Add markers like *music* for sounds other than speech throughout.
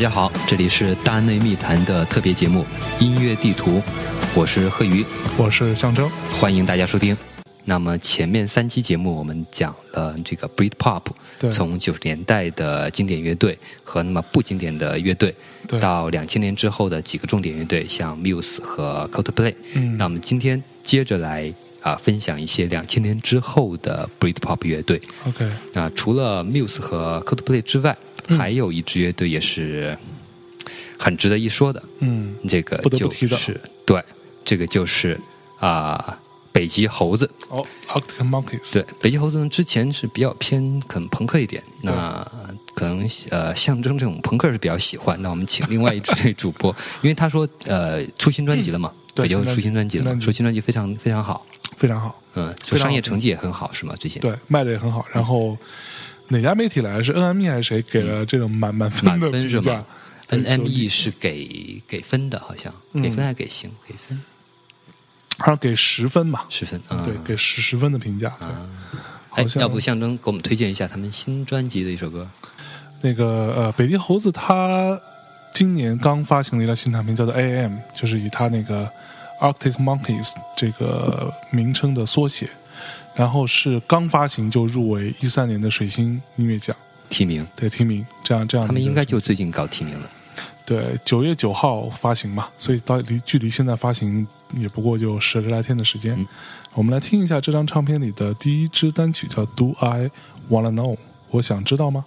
家好，这里是大内密谈的特别节目《音乐地图》，我是贺宇，我是象征，欢迎大家收听。那么前面三期节目我们讲了这个 Britpop，从九十年代的经典乐队和那么不经典的乐队，到两千年之后的几个重点乐队，像 Muse 和 Coldplay。嗯，那么今天接着来啊分享一些两千年之后的 Britpop 乐队。OK，那除了 Muse 和 Coldplay 之外，还有一支乐队也是很值得一说的。嗯，这个就是对，这个就是啊。北极猴子哦，Arctic Monkeys。对，北极猴子呢，之前是比较偏可能朋克一点，那可能呃象征这种朋克是比较喜欢。那我们请另外一位主播，*laughs* 因为他说呃出新专辑了嘛，北极猴子出新专辑了，出新专辑非常非常好，非常好，嗯，就商业成绩也很好，是吗？最近对卖的也很好。然后哪家媒体来是 NME 还是谁给了这种满满分的评价？NME 是给给分的，好像给分还给星给分。好像给十分吧，十分，对，给十十分的评价。哎，要不象征给我们推荐一下他们新专辑的一首歌？那个呃，北极猴子他今年刚发行了一张新唱片，叫做 AM，就是以他那个 Arctic Monkeys 这个名称的缩写，然后是刚发行就入围一三年的水星音乐奖提名，对提名，这样这样。他们应该就最近搞提名了。对，九月九号发行嘛，所以到离距离现在发行也不过就十来天的时间。我们来听一下这张唱片里的第一支单曲，叫《Do I Wanna Know》，我想知道吗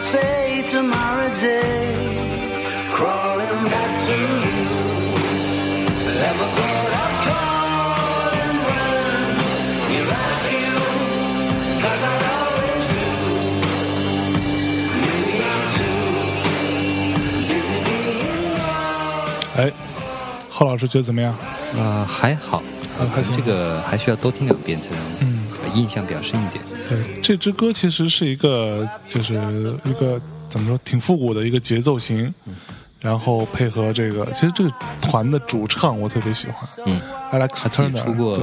Say tomorrow day. Crawling back to you. Never thought I'd call and run. You like you, cause I always do. Maybe I'm too busy being 哎，贺老师觉得怎么样？啊、呃，还好，还行。这个还需要多听两遍才能，嗯，印象比较深一点。对，这支歌其实是一个，就是一个怎么说，挺复古的一个节奏型，然后配合这个，其实这个团的主唱我特别喜欢，嗯，Alex Turner 出过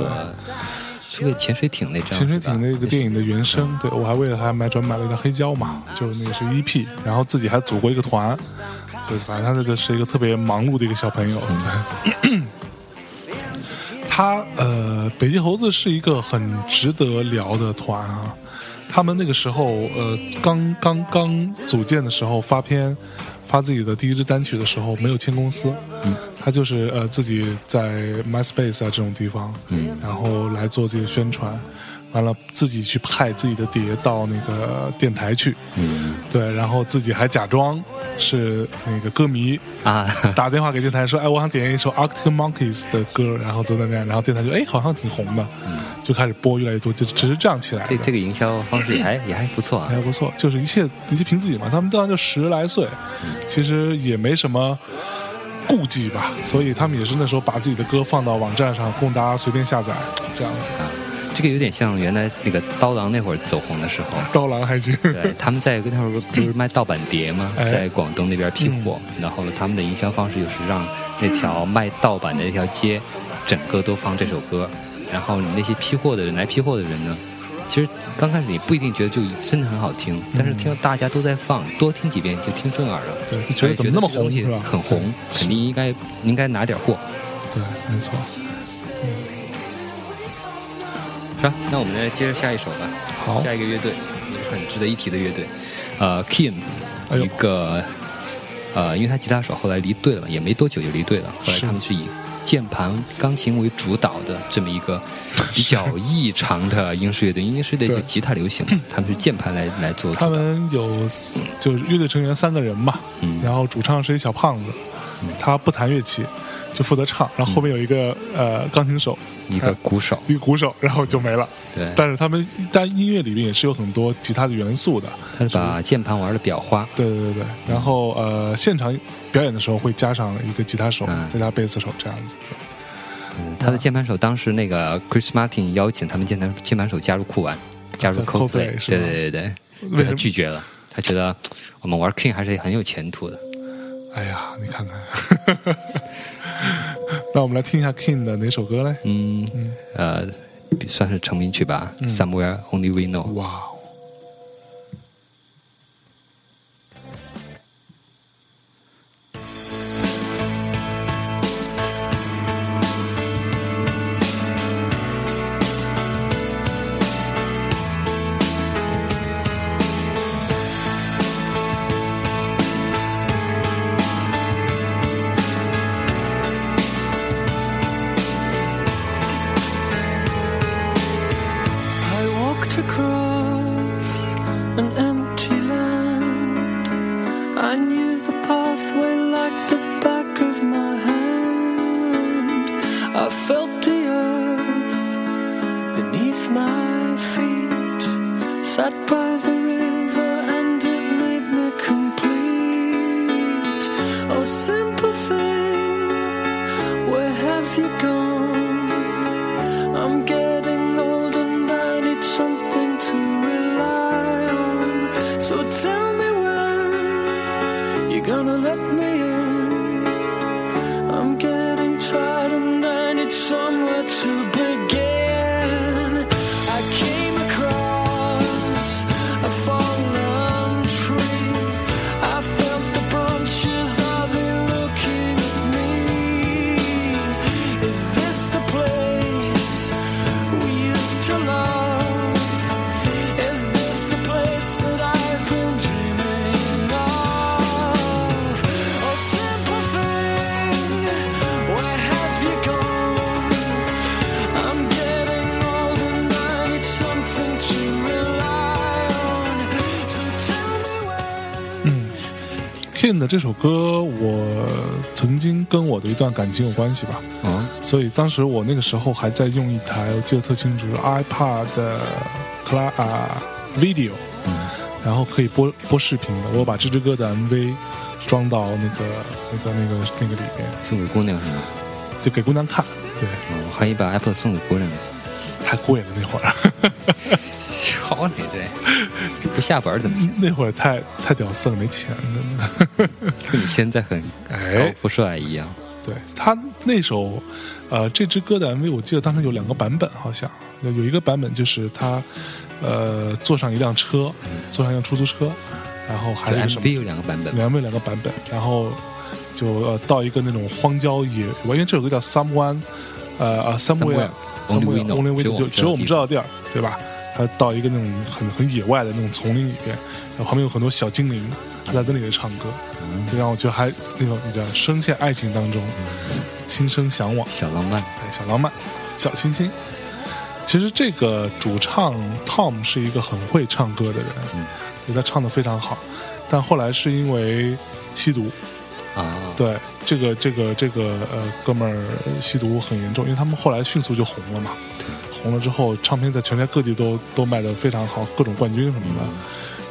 出过潜水艇那张，潜水艇那个电影的原声，对我还为了他买专买了一张黑胶嘛，就是那个是 EP，然后自己还组过一个团，就反正他这个是一个特别忙碌的一个小朋友，对。*coughs* 他呃，北极猴子是一个很值得聊的团啊。他们那个时候呃，刚刚刚组建的时候发片，发自己的第一支单曲的时候，没有签公司，嗯，他就是呃自己在 MySpace 啊这种地方，嗯，然后来做这些宣传。完了，自己去派自己的碟到那个电台去，嗯，对，然后自己还假装是那个歌迷啊，打电话给电台说，哎，我想点一首 Arctic Monkeys 的歌，然后就在那样，然后电台就哎，好像挺红的，就开始播越来越多，就只是这样起来。这这个营销方式也还也还不错，啊还不错，就是一切一切凭自己嘛。他们当然就十来岁，其实也没什么顾忌吧，所以他们也是那时候把自己的歌放到网站上供大家随便下载，这样子。这个有点像原来那个刀郎那会儿走红的时候。刀郎还行。对，他们在那会儿不是卖盗版碟吗？*laughs* 在广东那边批货，然后呢，他们的营销方式就是让那条卖盗版的那条街，整个都放这首歌。然后那些批货的人来批货的人呢，其实刚开始你不一定觉得就真的很好听，但是听到大家都在放，多听几遍就听顺耳了。对，就觉得怎么那么红？很红，肯定应该应该拿点货。对，没错。是吧？那我们来接着下一首吧。好，下一个乐队也是很值得一提的乐队，呃，King，一个呃，因为他吉他手后来离队了嘛，也没多久就离队了。后来他们是以键盘、钢琴为主导的这么一个 *laughs* 比较异常的英式乐队。英式乐队就吉他流行，他们是键盘来来做。他们有就是乐队成员三个人嘛，然后主唱是一小胖子，他不弹乐器。就负责唱，然后后面有一个呃钢琴手，一个鼓手，一个鼓手，然后就没了。对，但是他们但音乐里面也是有很多吉他的元素的，他是把键盘玩的比较花。对对对对，然后呃现场表演的时候会加上一个吉他手，再加贝斯手这样子。嗯，他的键盘手当时那个 Chris Martin 邀请他们键盘键盘手加入酷玩，加入 Coldplay，对对对对，被他拒绝了。他觉得我们玩 King 还是很有前途的。哎呀，你看看。*laughs* 那我们来听一下 King 的哪首歌嘞？嗯，呃，算是成名曲吧，《Somewhere Only We Know》。哇。my feet sat by the river and it made me complete. Oh, simple thing, where have you gone? I'm getting old and I need something to rely on. So tell me when you're gonna let me. 的这首歌，我曾经跟我的一段感情有关系吧，啊，所以当时我那个时候还在用一台，我记得特清楚，iPad Cla 啊 Video，嗯，然后可以播播视频的，我把这支歌的 MV 装到那个那个那个那个里面，送给姑娘是吗？就给姑娘看，对，我还以把 iPad 送给姑娘，*laughs* 太贵了那会儿。*laughs* 瞧你这不下本怎么行？*laughs* 那会儿太太屌丝了，没钱，真的。*laughs* 跟你现在很高富帅一样。对他那首呃这支歌的 MV，我记得当时有两个版本，好像有一个版本就是他呃坐上一辆车，坐上一辆出租车，然后还是什么？有两个版本，两 MV 两个版本，然后就呃到一个那种荒郊野，因为这首歌叫 Someone，呃啊 Somewhere Only We Know，就只有我们知道的地儿，对吧？他到一个那种很很野外的那种丛林里边，然后旁边有很多小精灵，他在那里唱歌，就让我觉得还那种你知道，深陷爱情当中，心生向往，小浪漫，哎，小浪漫，小清新。其实这个主唱 Tom 是一个很会唱歌的人，所以他唱的非常好，但后来是因为吸毒啊，对这个这个这个呃哥们儿吸毒很严重，因为他们后来迅速就红了嘛。红了之后，唱片在全世界各地都都卖的非常好，各种冠军什么的。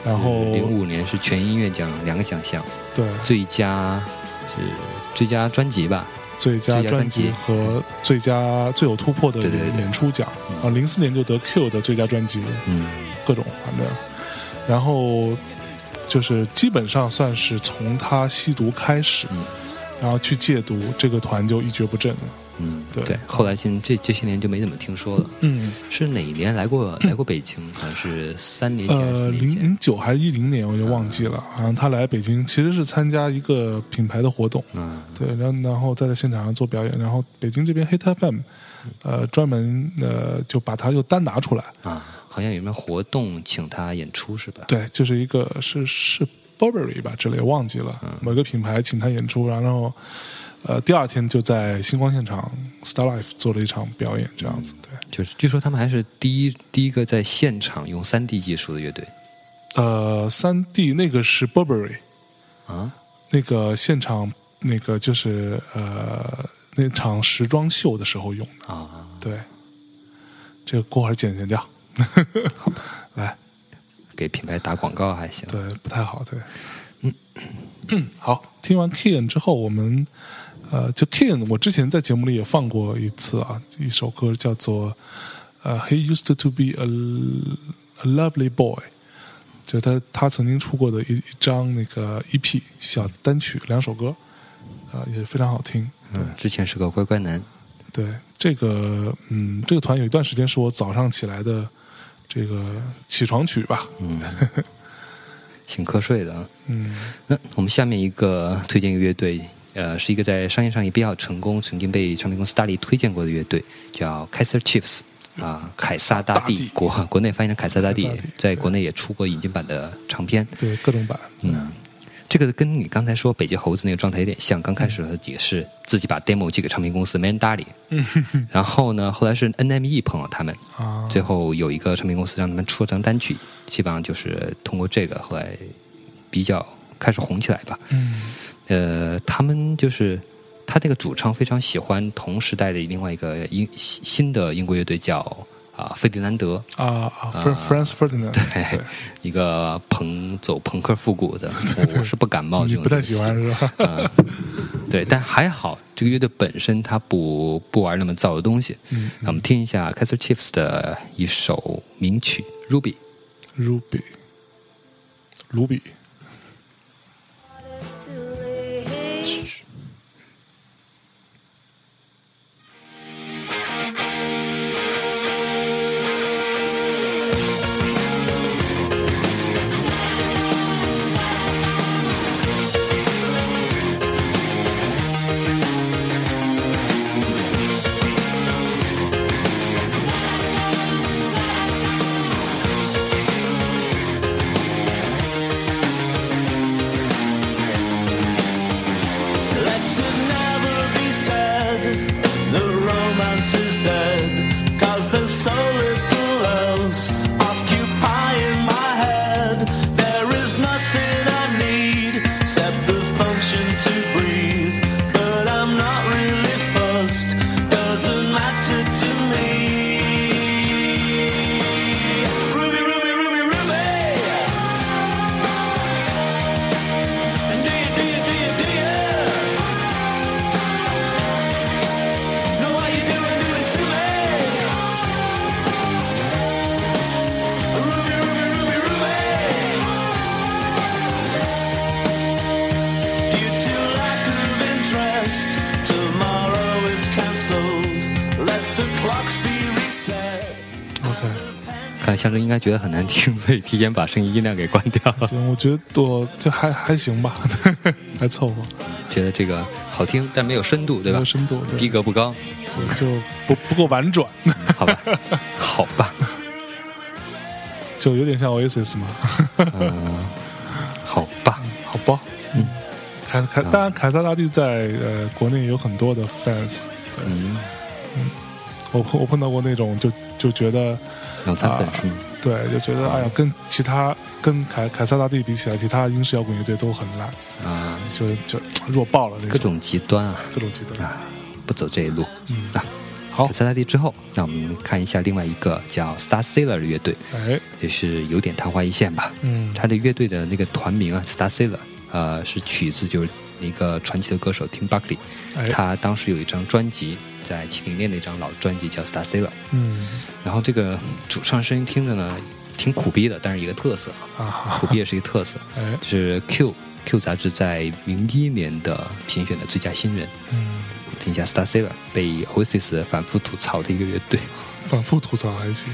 然后零五年是全音乐奖两个奖项，对，最佳是最佳专辑吧，最佳专辑和最佳最有突破的演出奖啊，零四年就得 Q 的最佳专辑，嗯，各种反正，然后就是基本上算是从他吸毒开始，然后去戒毒，这个团就一蹶不振了。嗯，对，后来现这这些年就没怎么听说了。嗯，是哪一年来过 *clears throat* 来过北京？好像是三年前、呃，零零九还是一零年，我就忘记了。好像他来北京其实是参加一个品牌的活动。嗯，对，然后然后在这现场上做表演，然后北京这边 Hit FM，呃，专门呃就把他又单拿出来。啊，好像有什么活动请他演出是吧？对，就是一个是是 Burberry 吧之类，忘记了某个品牌请他演出，然后。呃，第二天就在星光现场 Star Life 做了一场表演，这样子。对，就是据说他们还是第一第一个在现场用三 D 技术的乐队。呃，三 D 那个是 Burberry 啊，那个现场那个就是呃那场时装秀的时候用的啊。对，这个过会儿剪剪掉。好，*laughs* 来给品牌打广告还行。对，不太好。对，嗯，好，听完 Kian 之后，我们。呃，就 King，我之前在节目里也放过一次啊，一首歌叫做呃，He used to be a a lovely boy，就他他曾经出过的一一张那个 EP 小单曲，两首歌啊，也非常好听。嗯，之前是个乖乖男。对，这个嗯，这个团有一段时间是我早上起来的这个起床曲吧。嗯，*laughs* 醒瞌睡的啊。嗯，那我们下面一个推荐一个乐队。呃，是一个在商业上也比较成功，曾经被唱片公司大力推荐过的乐队，叫 Kaiser Chiefs，啊，凯撒大帝，国国内翻译成凯撒大帝，在国内也出过引进版的唱片，对各种版。嗯，这个跟你刚才说北极猴子那个状态有点像，刚开始的也是自己把 demo 寄给唱片公司，没人搭理。嗯，然后呢，后来是 NME 碰到他们，啊，最后有一个唱片公司让他们出了张单曲，基本上就是通过这个后来比较开始红起来吧。嗯。呃，他们就是他这个主唱非常喜欢同时代的另外一个英新的英国乐队叫啊费迪南德啊啊，Franz Ferdinand，对，一个朋走朋克复古的，我是不感冒这种，不太喜欢是吧？对，但还好这个乐队本身他不不玩那么燥的东西。嗯，那我们听一下 Kaiser Chiefs 的一首名曲《Ruby》，Ruby，卢比。所以提前把声音音量给关掉。行，我觉得我就还还行吧，*laughs* 还凑合。觉得这个好听，但没有深度，对吧？没有深度，逼格不高，就不不够婉转。*laughs* 好吧，好吧，就有点像 Oasis 嘛。嗯，*laughs* 好吧，好吧。嗯，凯凯，当然凯撒大帝在呃国内有很多的 fans。嗯嗯，我我碰到过那种就就觉得。脑残粉是吗？对，就觉得哎呀，跟其他跟凯凯撒大帝比起来，其他英式摇滚乐队都很烂啊，就就弱爆了那种。各种极端啊，各种极端啊，不走这一路。嗯啊，好，凯撒大帝之后，那我们看一下另外一个叫 Star Sailor 的乐队，哎，也是有点昙花一现吧。嗯，他的乐队的那个团名啊，Star Sailor，呃，是取自就是一个传奇的歌手 Tim Buckley，他当时有一张专辑，在七零年那张老专辑叫《Star Sailor》。嗯，然后这个主唱声音听着呢，挺苦逼的，但是一个特色啊，苦逼也是一个特色。*laughs* 哎，就是 Q Q 杂志在零一年的评选的最佳新人。嗯，听一下《Star Sailor》，被 Oasis 反复吐槽的一个乐队。反复吐槽还行。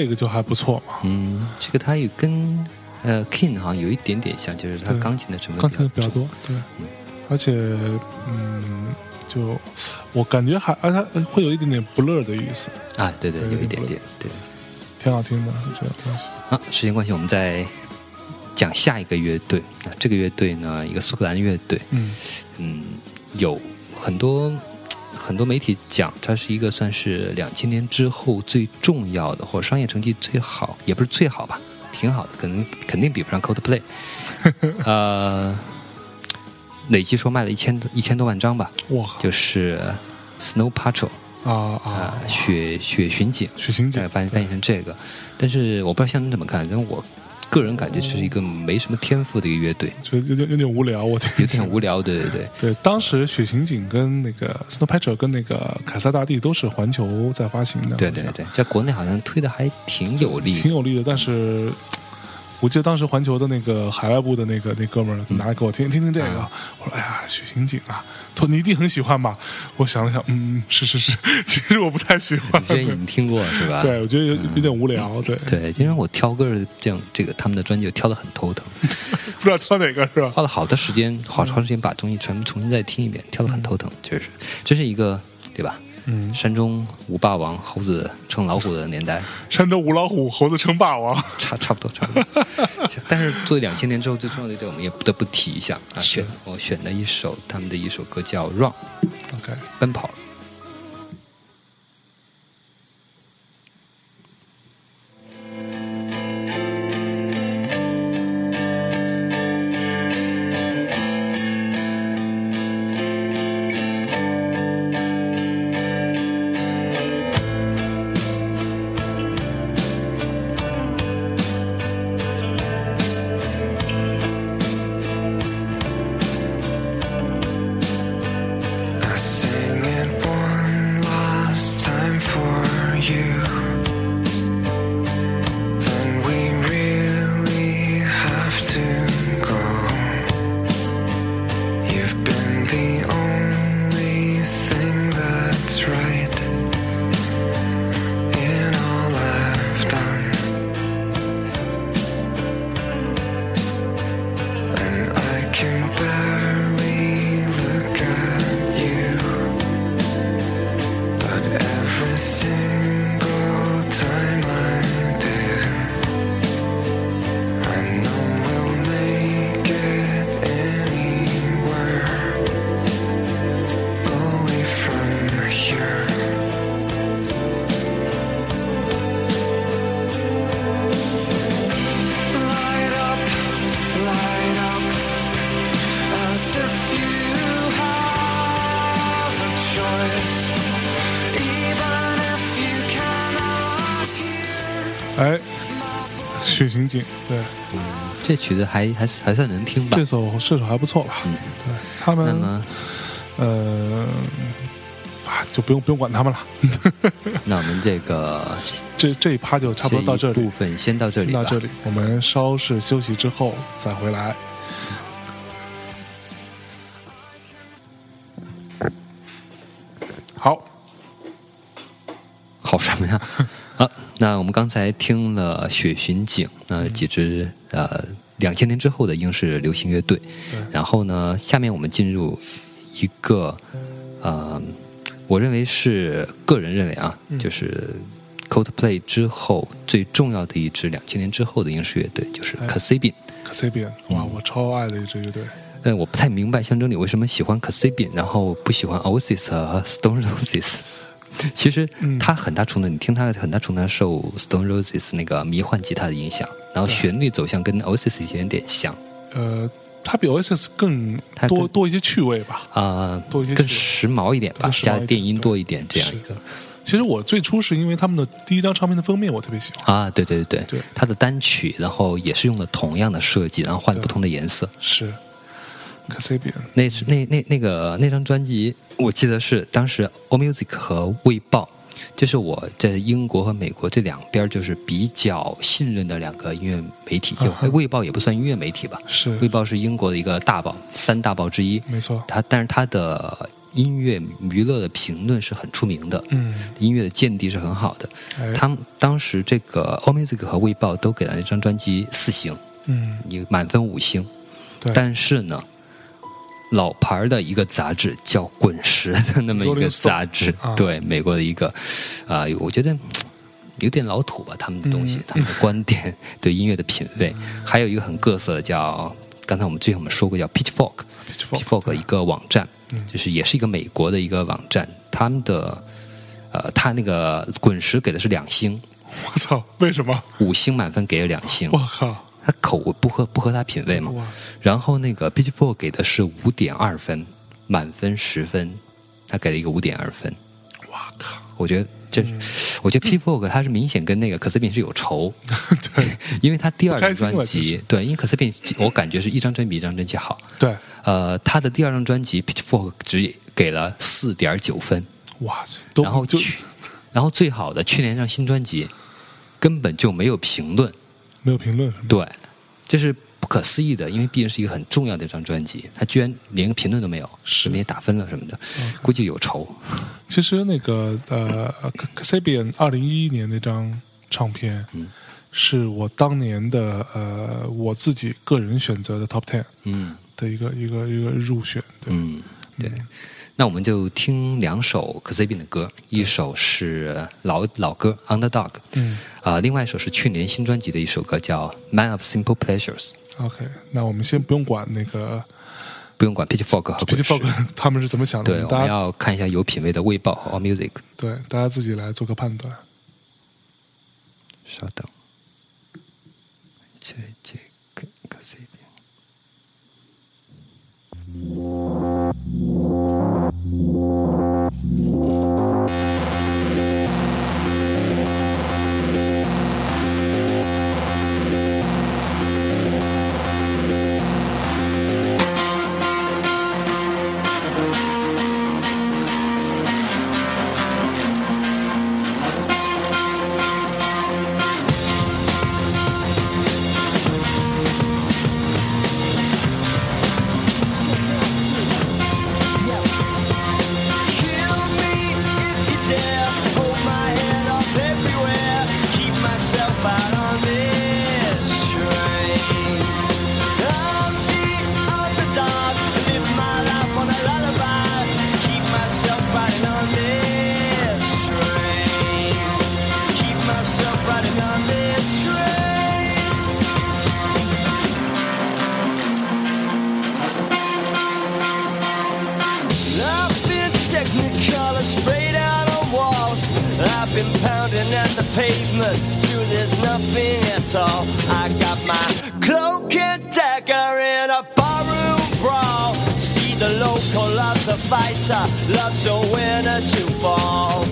这个就还不错嘛。嗯，这个它也跟呃 King 好像有一点点像，就是它钢琴的成分钢琴的比较多。对，而且嗯，就我感觉还啊，它会有一点点不乐的意思啊。对对，有一点点，对，挺好听的这个东西。啊，时间关系，我们再讲下一个乐队啊。这个乐队呢，一个苏格兰乐队。嗯嗯，有很多。很多媒体讲，它是一个算是两千年之后最重要的，或者商业成绩最好，也不是最好吧，挺好的，可能肯定比不上 Coldplay。*laughs* 呃，累计说卖了一千多一千多万张吧，哇，就是 Snow Patrol 啊啊，雪雪巡警，雪巡警翻翻译成这个，但是我不知道向东怎么看，因为我。个人感觉这是一个没什么天赋的一个乐队，就有点有点无聊，我有点无聊，对对对。对，*laughs* 当时雪刑警跟那个 Snowpatcher 跟那个凯撒大帝都是环球在发行的，对对对，在国内好像推的还挺有力，挺有力的，但是。我记得当时环球的那个海外部的那个那哥们儿拿来给我听听听这个，我说：“哎呀，许刑警啊，托你一定很喜欢吧？”我想了想，嗯，是是是，*laughs* 其实我不太喜欢。之前已经听过是吧？对，我觉得有有点无聊。对对，今天我挑歌这样，这个他们的专辑挑的很头疼，*laughs* 不知道挑哪个是吧？花了好多时间，好长时间把东西全部重新再听一遍，挑的很头疼，确实，这是一个对吧？嗯，山中无霸王，猴子称老虎的年代。山中无老虎，猴子称霸王，差差不多，差不多。但是作为两千年之后最重要的一对，我们也不得不提一下啊。选我选了一首他们的一首歌叫《Run》，OK，奔跑。对，这曲子还还还算能听吧？这首这首还不错吧？嗯，对他们，呃，啊，就不用不用管他们了。*laughs* 那我们这个 *laughs* 这这一趴就差不多到这里，部分先到这里，到这里，我们稍事休息之后再回来。好，好什么呀？好，那我们刚才听了《雪巡警》那几支呃两千年之后的英式流行乐队，然后呢，下面我们进入一个呃，我认为是个人认为啊，就是 Coldplay 之后最重要的一支两千年之后的英式乐队，就是 Kasabian。Kasabian，哇，我超爱的一支乐队。嗯，我不太明白象征你为什么喜欢 Kasabian，然后不喜欢 Oasis 和 Stone Roses。*laughs* 其实他很大程度，你听他很大程度受 Stone Roses 那个迷幻吉他的影响，然后旋律走向跟 Oasis 有点点像。呃，它比 Oasis 更多多一些趣味吧？啊，多一些更时髦一点吧，加电音多一点这样一个。其实我最初是因为他们的第一张唱片的封面我特别喜欢。啊，对对对对，他的单曲，然后也是用了同样的设计，然后换了不同的颜色，是。那是那那那个那张专辑，我记得是当时 AllMusic 和《卫报》，就是我在英国和美国这两边就是比较信任的两个音乐媒体。就《卫报》也不算音乐媒体吧？是，《卫报》是英国的一个大报，三大报之一。没错。它但是它的音乐娱乐的评论是很出名的。嗯。音乐的见地是很好的。他们当时这个 AllMusic 和《卫报》都给了那张专辑四星。嗯。你满分五星。对。但是呢。老牌的一个杂志叫《滚石》的那么一个杂志，对美国的一个啊，我觉得有点老土吧，他们的东西，他们的观点，对音乐的品味，还有一个很各色的叫，刚才我们之前我们说过叫 Pitchfork，Pitchfork 一个网站，就是也是一个美国的一个网站，他们的呃，他那个《滚石》给的是两星，我操，为什么？五星满分给了两星，我靠。他口味不合不合他品味嘛？然后那个 p i t c h f o r 给的是五点二分，满分十分，他给了一个五点二分。哇靠！我觉得这，我觉得 p i t c h f o r 他是明显跟那个可斯宾是有仇。*laughs* 对，*laughs* 因为他第二张专辑，对，因为可斯宾我感觉是一张专辑比一张专辑好。对，呃，他的第二张专辑 p i t c h f o r 只给了四点九分。哇，然后去，然后最好的去年这张新专辑根本就没有评论。没有评论，对，这是不可思议的，因为毕竟是一个很重要的一张专辑，他居然连个评论都没有，是。没打分了什么的，估计有仇。其实那个呃 c a s a b i a n 二零一一年那张唱片，嗯，是我当年的呃我自己个人选择的 Top Ten，嗯，的一个一个一个入选，对，嗯，对。那我们就听两首 k a s b i n 的歌，一首是老老歌《Underdog》，嗯，啊，另外一首是去年新专辑的一首歌叫《Man of Simple Pleasures》。OK，那我们先不用管那个，不用管 Pitchfork 和 Pitchfork *laughs* 他们是怎么想的？对，我们要看一下有品位的《卫报》和 All Music。对，大家自己来做个判断。稍等，这这个 k a been pounding at the pavement till there's nothing at all. I got my cloak and dagger in a barroom brawl. See, the local loves a fighter, loves a winner to fall.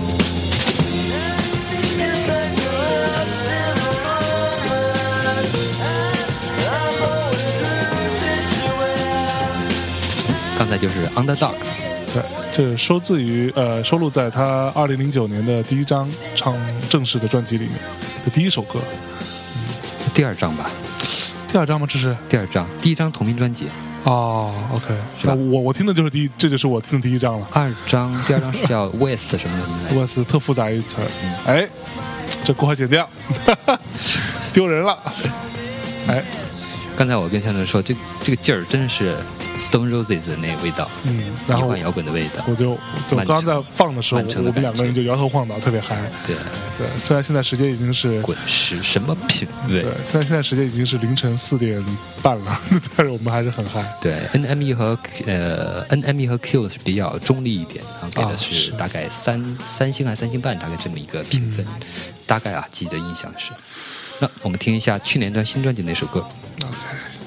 Is Underdog。对，这收自于呃，收录在他二零零九年的第一张唱正式的专辑里面的第一首歌。嗯第二张吧？第二张吗？这是第二张，第一张同名专辑。哦，OK，是吧？我我听的就是第一，这就是我听的第一张了。二张，第二张是叫 *laughs* West 什么的？West 特复杂一词儿。哎，这过会剪掉，*laughs* 丢人了。哎，刚才我跟向总说，这这个劲儿真是。Stone Roses 的那味道，嗯，然后摇滚的味道，我就我刚刚在放的时候，我们两个人就摇头晃脑，特别嗨。对对，虽然现在时间已经是滚石什么品味？对，虽然现在时间已经是凌晨四点半了，*laughs* 但是我们还是很嗨。对，NME 和呃 NME 和 Q 是比较中立一点，然后给的是大概三三星还是三星半，大概这么一个评分，大概啊记得印象是。那我们听一下去年的新专辑那首歌。OK。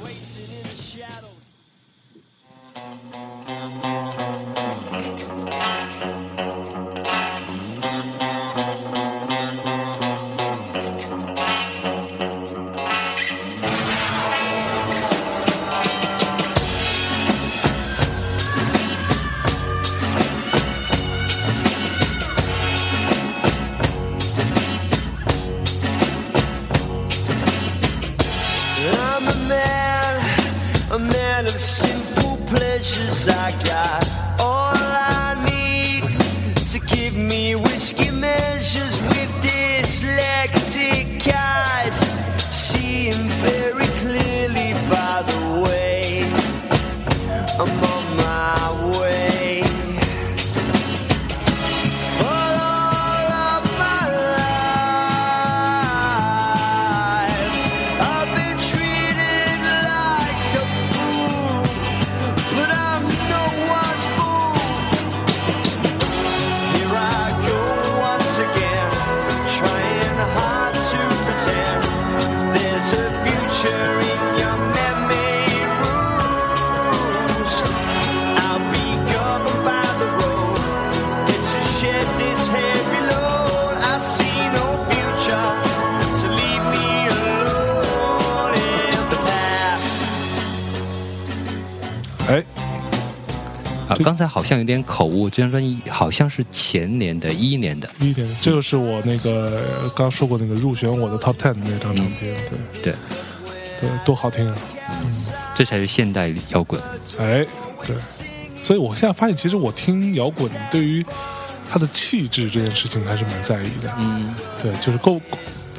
好像有点口误，这张专辑好像是前年的一一年的。一年，这个是我那个刚说过那个入选我的 Top Ten 的那张唱片，对对对，多好听啊！嗯，这才是现代摇滚。哎，对，所以我现在发现，其实我听摇滚，对于他的气质这件事情还是蛮在意的。嗯，对，就是够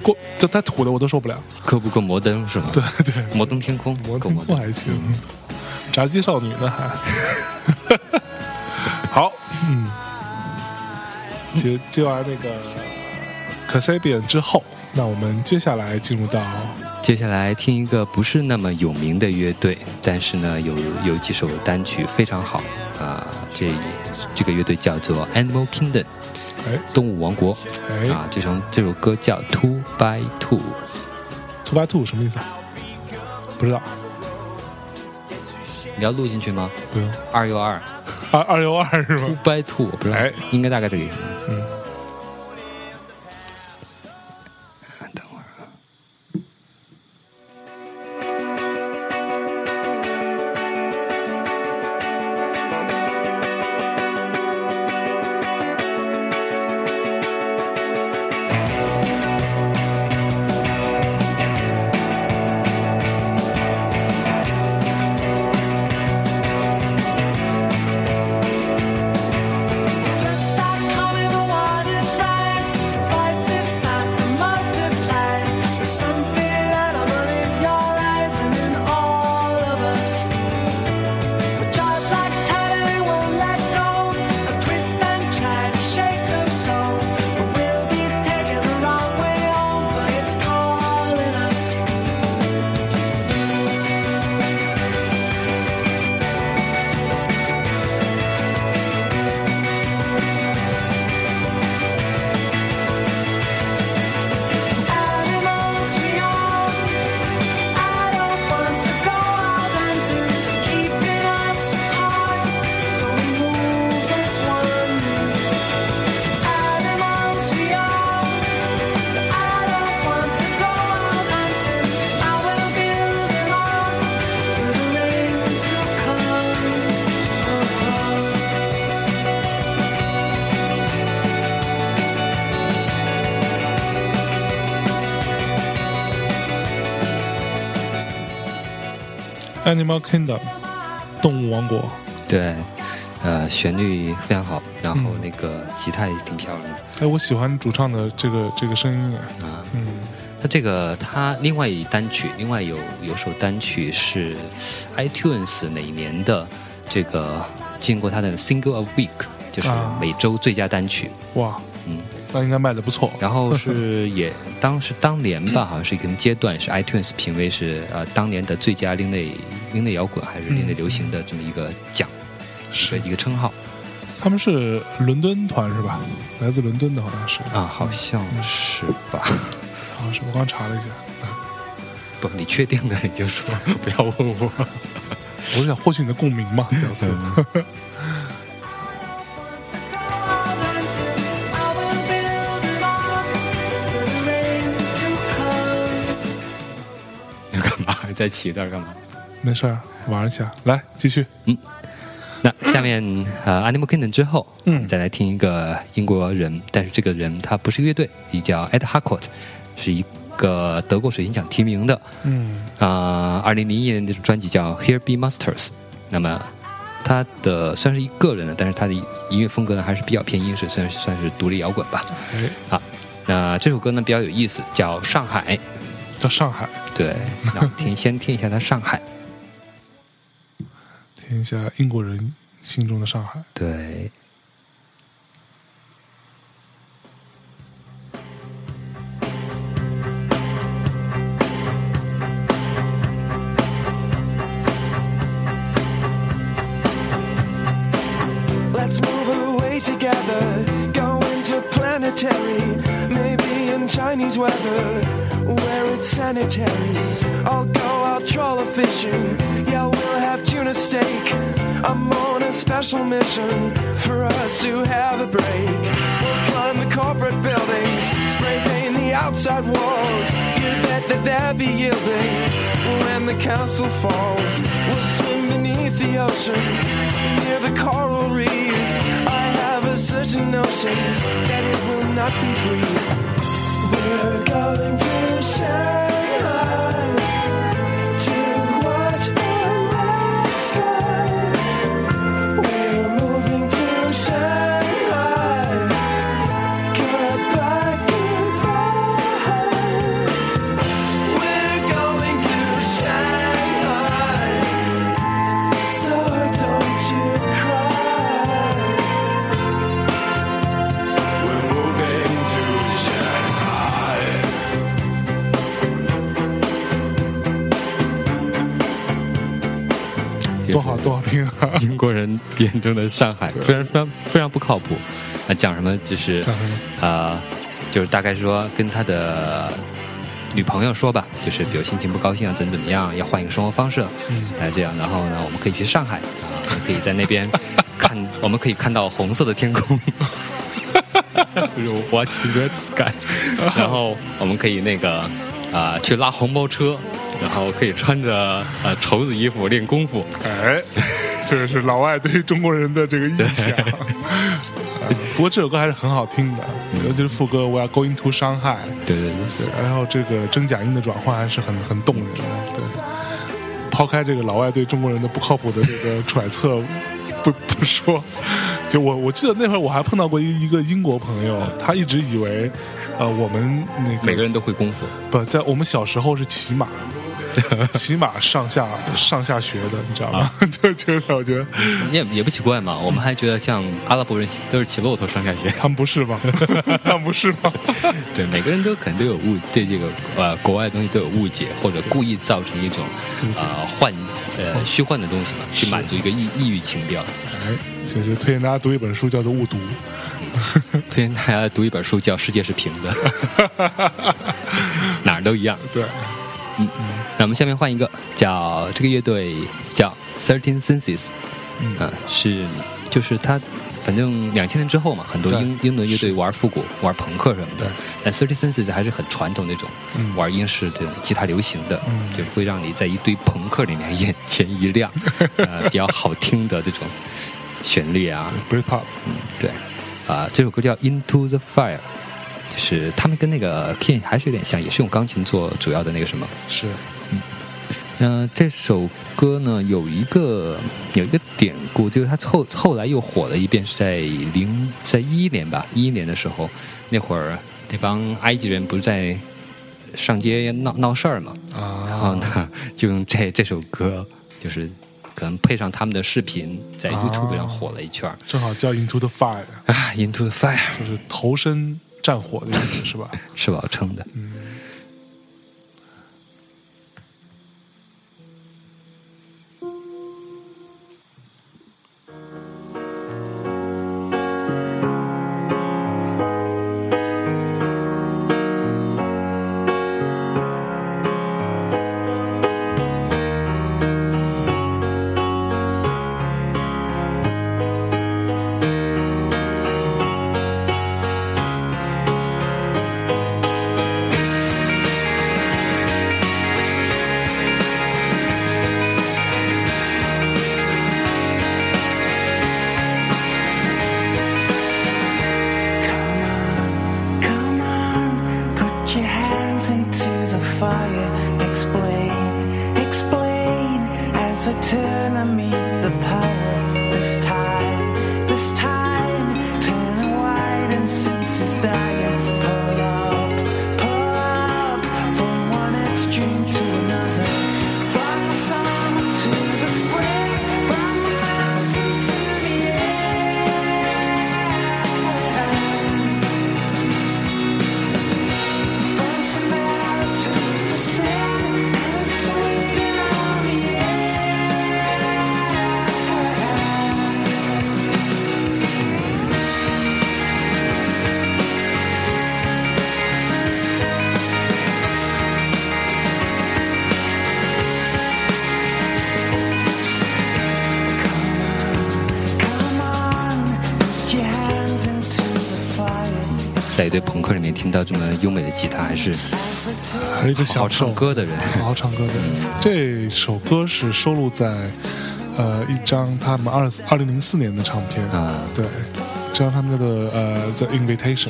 够，就太土的我都受不了。够不够摩登是吗？*laughs* 对对，摩登天空，摩登不还行。炸鸡少女呢？还好，嗯，接接完那个 c a s a b i a n 之后，那我们接下来进入到接下来听一个不是那么有名的乐队，但是呢，有有几首单曲非常好啊。这这个乐队叫做 Animal Kingdom，哎，动物王国，哎啊，这首这首歌叫 Two by Two，Two by Two 什么意思？不知道。你要录进去吗？不用。二又二，二二六二是吗？Two by two，我不知道，应该大概这个意思。嗯。Animal Kingdom，动物王国。对，呃，旋律非常好，然后那个吉他也挺漂亮的。哎，我喜欢主唱的这个这个声音啊。嗯，他这个他另外一单曲，另外有有首单曲是 iTunes 哪年的这个经过他的 Single of Week，就是每周最佳单曲。哇，嗯。那应该卖的不错。然后是也当时当年吧，好像是一个阶段，是 iTunes 评为是呃当年的最佳另类另类摇滚还是另类流行的这么一个奖，是一个称号。他们是伦敦团是吧？来自伦敦的好像是啊，好像是吧？好像是我刚查了一下。不，你确定的你就说，不要问我。*laughs* 我是想获取你的共鸣嘛，屌丝。再起一段干嘛？没事儿，玩一下。来，继续。嗯，那下面呃，Animal Kingdom 之后，嗯，再来听一个英国人，但是这个人他不是乐队，也叫 Ed Harcourt，是一个德国水晶奖提名的。嗯啊，二零零一年的专辑叫 Here Be Monsters。那么他的算是一个人的，但是他的音乐风格呢还是比较偏英式，算是算是独立摇滚吧。好，那这首歌呢比较有意思，叫《上海》。到上海，对，听先听一下他上海，听一下英国人心中的上海，对。Let's move away together, go into planetary, Chinese weather. where it's sanitary. I'll go out trawler fishing. Yeah, we'll have tuna steak. I'm on a special mission for us to have a break. We'll climb the corporate buildings, spray paint the outside walls. You bet that they'll be yielding when the council falls. We'll swim beneath the ocean near the coral reef. I have a certain notion that it will not be brief. We're going to Shanghai. 英国人眼中的上海，非常非常非常不靠谱。啊，讲什么？就是，呃，就是大概说跟他的女朋友说吧，就是比如心情不高兴啊，怎么怎么样，要换一个生活方式，嗯。哎，这样，然后呢，我们可以去上海啊，可以在那边看，*laughs* 我们可以看到红色的天空，Watch the red sky，*laughs* 然后我们可以那个啊，去拉红包车。然后可以穿着呃绸子衣服练功夫，哎，*laughs* 这个是老外对中国人的这个印象。*laughs* 不过这首歌还是很好听的，尤其是副歌 “We are going to Shanghai”，对对对。然后这个真假音的转换还是很很动人的。对，抛开这个老外对中国人的不靠谱的这个揣测不不说，就我我记得那会儿我还碰到过一一个英国朋友，他一直以为呃我们那个每个人都会功夫，不在我们小时候是骑马。*laughs* 骑马上下上下学的，你知道吗？*laughs* 就觉得我觉得也也不奇怪嘛。我们还觉得像阿拉伯人都是骑骆驼上下学，他们不是吗？*laughs* 他们不是吗？对，每个人都可能都有误对这个呃国外的东西都有误解，或者故意造成一种呃幻呃虚幻的东西嘛，去满足一个异异域情调。哎，所以就推荐大家读一本书，叫做《误读》。推荐大家读一本书，叫《世界是平的》，哪儿都一样。对。嗯，那我们下面换一个，叫这个乐队叫 Thirteen Senses，嗯，是就是他，反正两千年之后嘛，很多英英伦乐队玩复古、玩朋克什么的，但 Thirteen Senses 还是很传统那种，玩英式这种吉他流行的，就会让你在一堆朋克里面眼前一亮，*laughs* 呃，比较好听的这种旋律啊，Britpop，嗯，对，啊，这首歌叫 Into the Fire。就是他们跟那个 King 还是有点像，也是用钢琴做主要的那个什么。是，嗯，那，这首歌呢有一个有一个典故，就是他后后来又火了一遍，是在零在一一年吧，一一年的时候，那会儿那帮埃及人不是在上街闹闹事儿嘛，啊，然后呢 *laughs* 就用这这首歌，就是可能配上他们的视频，在 YouTube 上火了一圈正好叫 Into the Fire 啊，Into the Fire 就是投身战火的意思是吧？是我称的。嗯。在一堆朋克里面听到这么优美的吉他，还是还是一个好唱歌的人，好好唱歌的人。这首歌是收录在呃一张他们二二零零四年的唱片。啊，对，这张他们叫做呃《The Invitation》。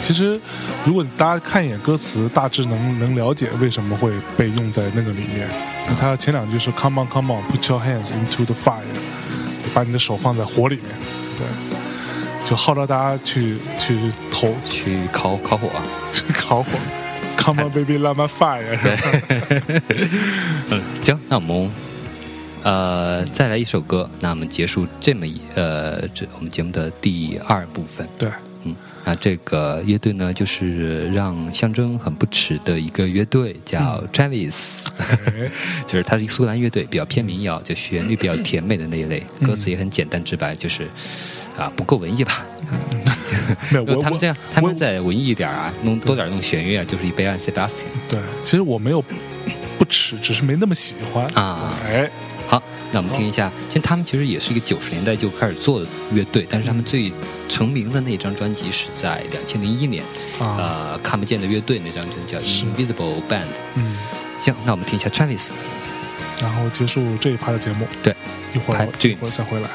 其实如果大家看一眼歌词，大致能能了解为什么会被用在那个里面。他前两句是 “Come on, come on, put your hands into the fire”，把你的手放在火里面，对。就号召大家去去投去烤烤火，去烤火，Come on baby, let me fire。对，*laughs* 嗯，行，那我们呃再来一首歌，那我们结束这么一呃这我们节目的第二部分。对，嗯，那这个乐队呢，就是让象征很不耻的一个乐队，叫 Travis，*laughs* 就是它是一个苏格兰乐队，比较偏民谣，就旋律比较甜美的那一类，歌词也很简单直白，就是。啊，不够文艺吧？*laughs* 没有，他们这样，他们再文艺一点啊，弄多点弄弦乐啊，就是一杯安 Sebastian。对，其实我没有不吃，只是没那么喜欢啊。哎，好，那我们听一下。其实他们其实也是一个九十年代就开始做的乐队，但是他们最成名的那张专辑是在两千零一年，呃，看不见的乐队那张就叫 Invisible Band。嗯，行，那我们听一下 Travis，然后结束这一趴的节目。对，一会儿一会儿再回来。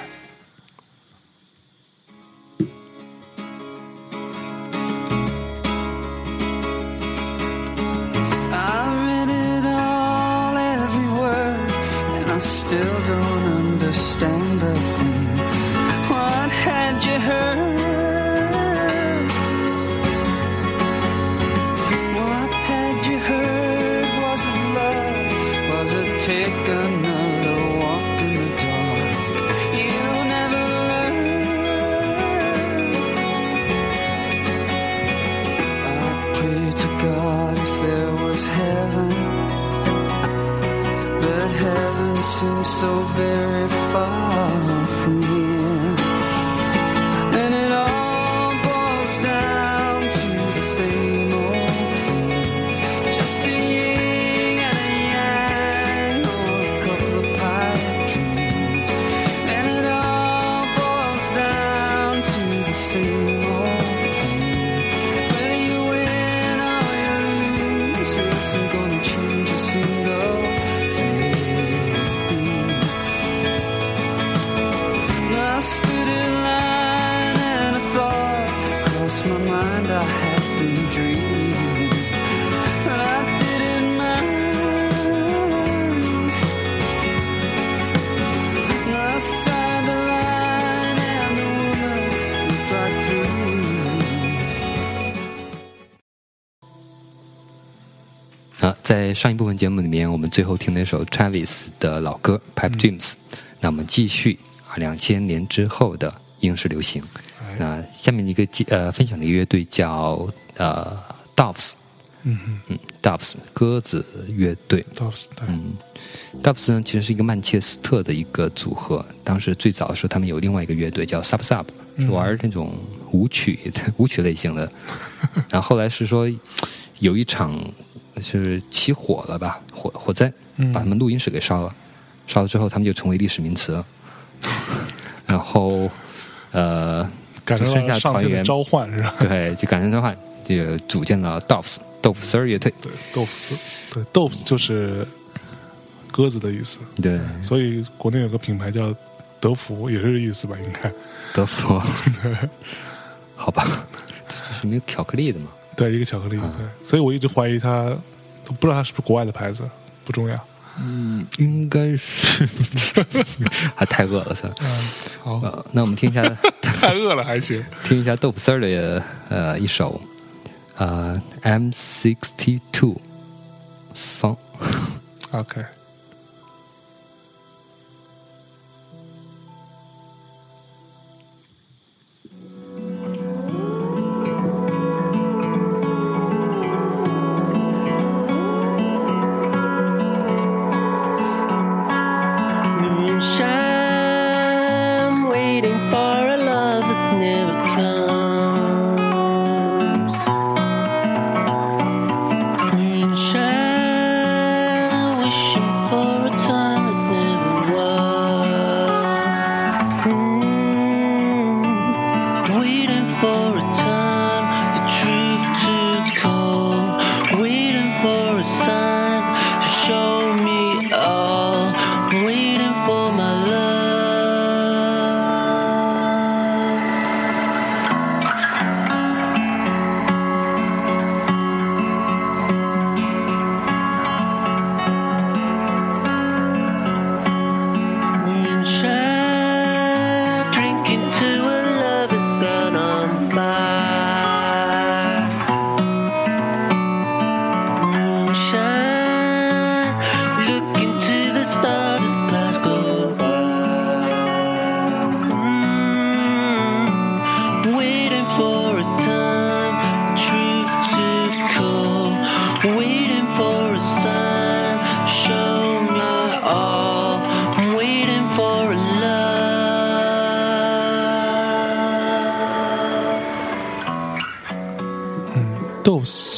seems so very far from here. 上一部分节目里面，我们最后听了一首 Travis 的老歌《Pipe Dreams》，那我们继续啊，两千年之后的英式流行。那下面一个呃分享的一个乐队叫呃 Doves，嗯嗯嗯，Doves 鸽子乐队，Doves，嗯，Doves 呢其实是一个曼彻斯特的一个组合。当时最早的时候，他们有另外一个乐队叫 Sub Sub，是玩那种舞曲舞曲类型的。*laughs* 然后后来是说有一场是起火了吧，火火灾把他们录音室给烧了，烧了之后他们就成为历史名词了。*laughs* 然后呃。赶上了上天的召唤是吧？*laughs* 对，就感谢召唤，就组建了 Doves 豆腐丝儿乐队。对，豆腐丝，对，豆腐就是鸽子的意思。对，所以国内有个品牌叫德芙，也是这意思吧？应该德芙。*laughs* 对，好吧，这是没有巧克力的嘛？对，一个巧克力。对，所以我一直怀疑它，不知道它是不是国外的牌子，不重要。嗯，应该是，*laughs* 还太饿了是吧？嗯，好，那我们听一下，*laughs* 太饿了还行，听一下豆腐丝儿的呃一首呃 M sixty two song，OK。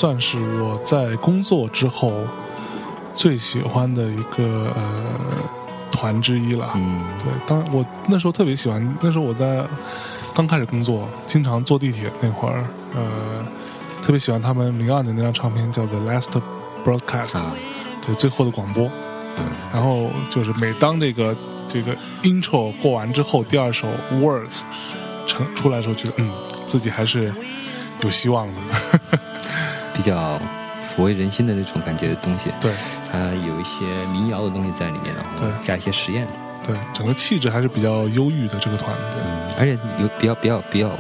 算是我在工作之后最喜欢的一个呃团之一了。嗯，对，当我那时候特别喜欢，那时候我在刚开始工作，经常坐地铁那会儿，呃，特别喜欢他们零二年那张唱片叫做《Last Broadcast》，对，最后的广播。对，然后就是每当这个这个 intro 过完之后，第二首 Words 成出来的时候，觉得嗯，自己还是有希望的。比较抚慰人心的那种感觉的东西，对，它有一些民谣的东西在里面，然后加一些实验，对，整个气质还是比较忧郁的这个团，嗯，而且有比较比较比较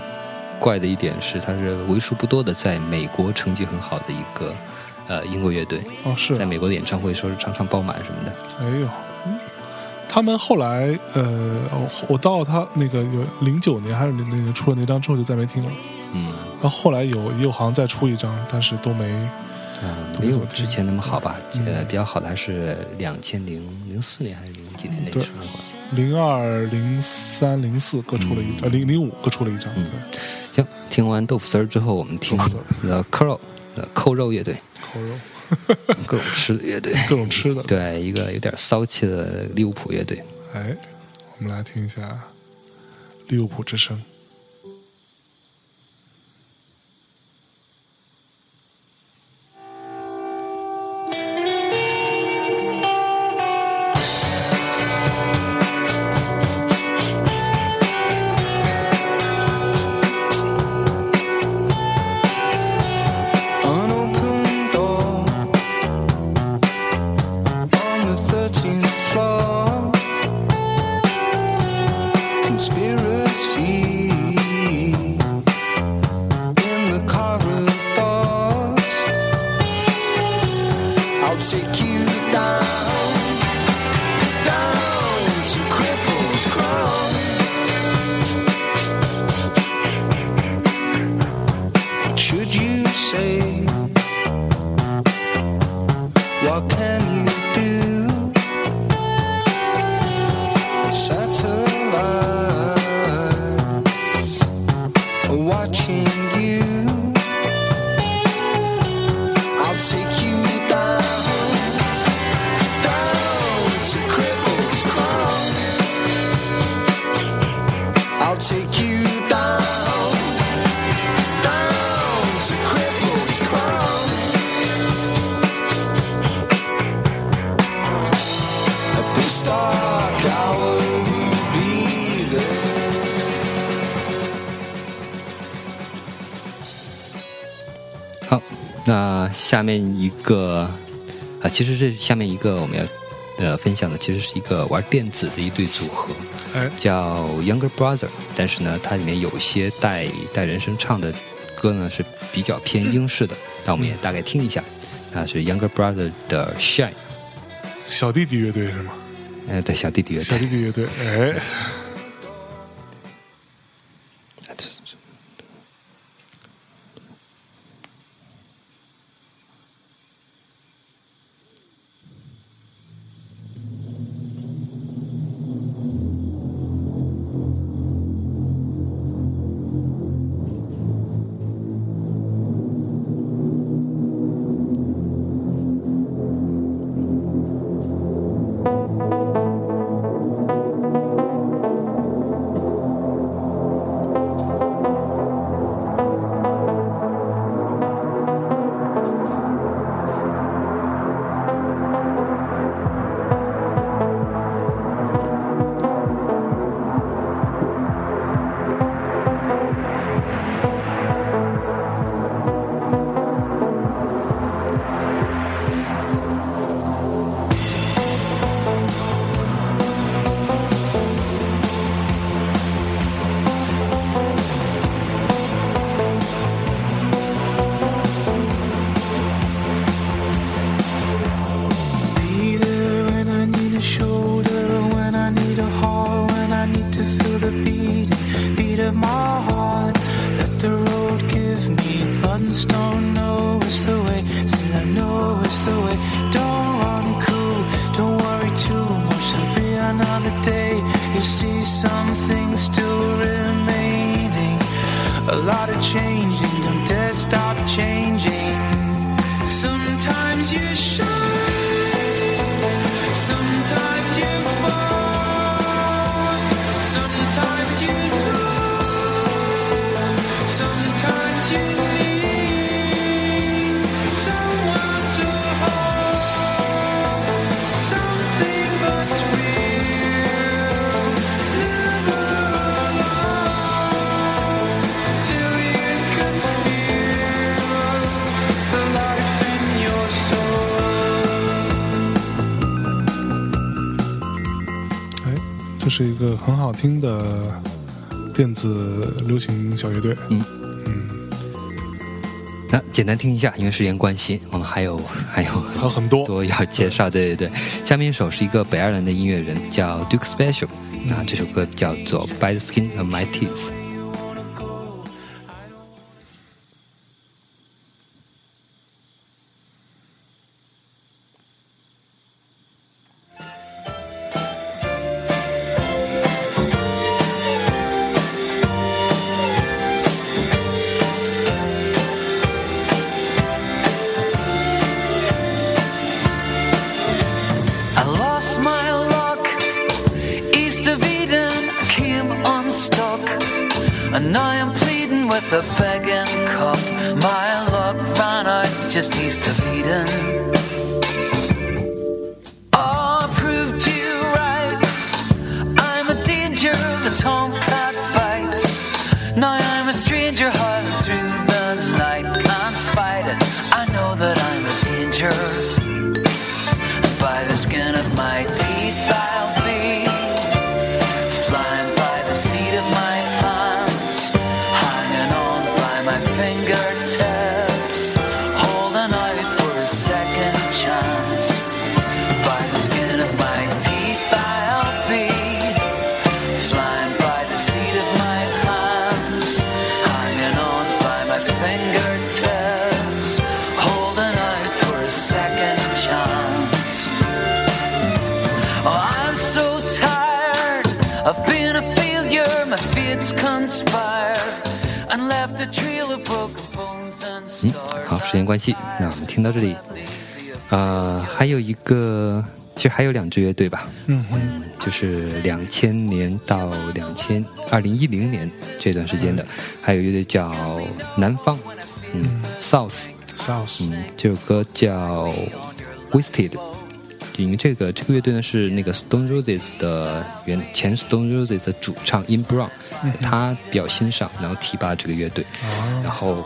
怪的一点是，它是为数不多的在美国成绩很好的一个呃英国乐队，哦，是在美国的演唱会说是常常爆满什么的，哎呦，他们后来呃，我到他那个有零九年还是零那年出了那张之后就再没听了。嗯，那后来有也有好像再出一张，但是都没，嗯，没有之前那么好吧？呃，比较好的还是两千零零四年还是零几年那时候，零二、零三、零四各出了一张，零零五各出了一张。对，行，听完豆腐丝儿之后，我们听 The Crow，扣肉乐队，扣肉，*laughs* 各种吃的乐队，各种吃的，对，一个有点骚气的利物浦乐队。哎，我们来听一下利物浦之声。面一个啊，其实这下面一个我们要呃分享的，其实是一个玩电子的一对组合，叫 Younger Brother。但是呢，它里面有一些带带人声唱的歌呢，是比较偏英式的。那我们也大概听一下，那是 Younger Brother 的 Shine，小弟弟乐队是吗？哎，对，小弟弟乐队，小弟弟乐队，哎。很好听的电子流行小乐队。嗯嗯，那简单听一下，因为时间关系，我们还有 *laughs* 还有还有很多多要介绍。对对对，下面一首是一个北爱尔兰的音乐人叫 Duke Special，那这首歌叫做 By the Skin of My Teeth。还有两支乐队吧，嗯。嗯，就是两千年到两千二零一零年这段时间的，还有乐队叫南方，嗯，South。South，嗯，这首歌叫 Wasted，因为这个这个乐队呢是那个 Stone Roses 的原前 Stone Roses 的主唱 In Brown，他比较欣赏，然后提拔这个乐队。然后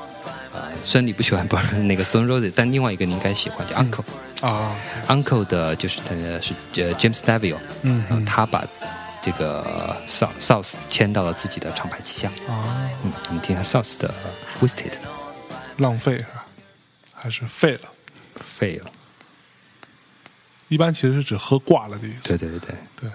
呃，虽然你不喜欢 Brown 那个 Stone Roses，但另外一个你应该喜欢，叫 Uncle 啊，Uncle 的就是他是呃 James Davio，嗯，他把这个 South South 签到了自己的厂牌旗下。啊，嗯，我们听一下 South 的 Wasted，浪费是吧？还是废了？废了。一般其实是指喝挂了的意思。对对对对对。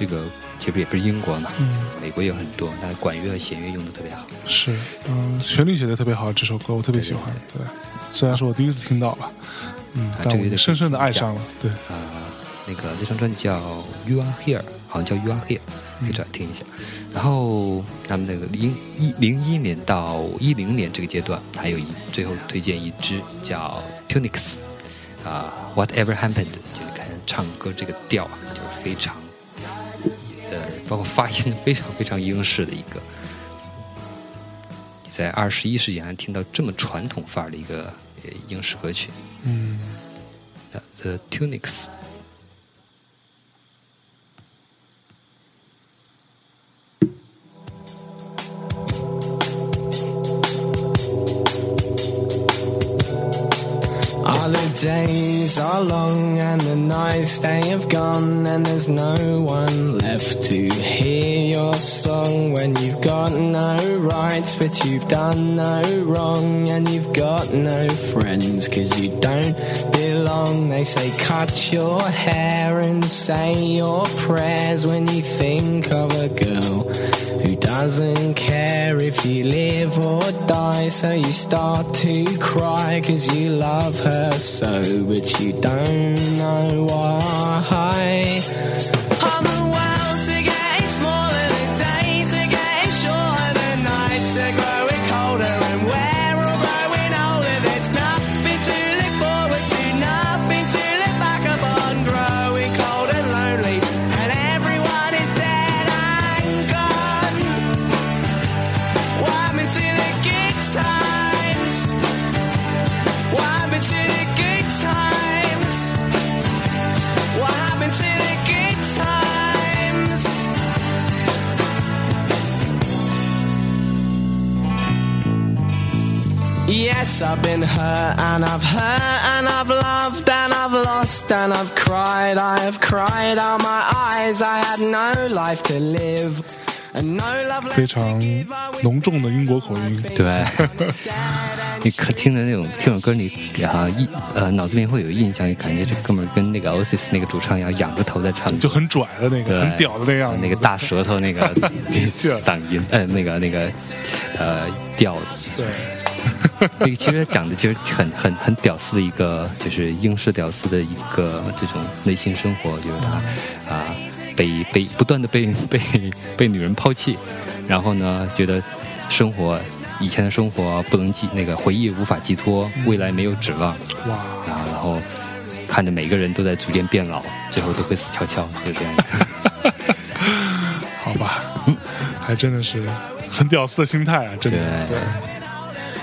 这个其实也不是英国嘛，美国有很多，但管乐和弦乐用的特别好。是，嗯，旋律写的特别好，这首歌我特别喜欢。对，虽然是我第一次听到吧，嗯，但我深深的爱上了。对，啊，那个那张专辑叫《You Are Here》，好像叫《You Are Here》，可以找来听一下。然后他们那个零一零一年到一零年这个阶段，还有一最后推荐一支叫 Tunics，啊，Whatever Happened。就是看唱歌这个调啊，就是非常，呃，包括发音非常非常英式的一个，在二十一世纪还听到这么传统范儿的一个英式歌曲，嗯，The Tunics。Days are long and the nights they have gone and there's no one left to hear your song. When you've got no rights but you've done no wrong and you've got no friends cause you don't belong. They say cut your hair and say your prayers. When you think of a girl doesn't care if you live or die so you start to cry cause you love her so but you don't know why. Yes, I've been hurt and I've hurt and I've loved and I've lost and I've cried. I have cried out my eyes. I had no life to live. 非常浓重的英国口音，对，你可听的那种听首歌，你啊一呃脑子里面会有印象，你感觉这哥们儿跟那个 Oasis 那个主唱一样，仰着头在唱，就很拽的那个，很屌的那样，那个大舌头那个嗓音，呃，那个那个呃调子，对，那个其实讲的就是很很很屌丝的一个，就是英式屌丝的一个这种内心生活，就是他啊。被被不断的被 *laughs* 被被女人抛弃，然后呢，觉得生活以前的生活不能寄那个回忆无法寄托，未来没有指望，哇！然后然后看着每个人都在逐渐变老，最后都会死翘翘，就这样。*laughs* 好吧，还真的是很屌丝的心态啊，真的。对。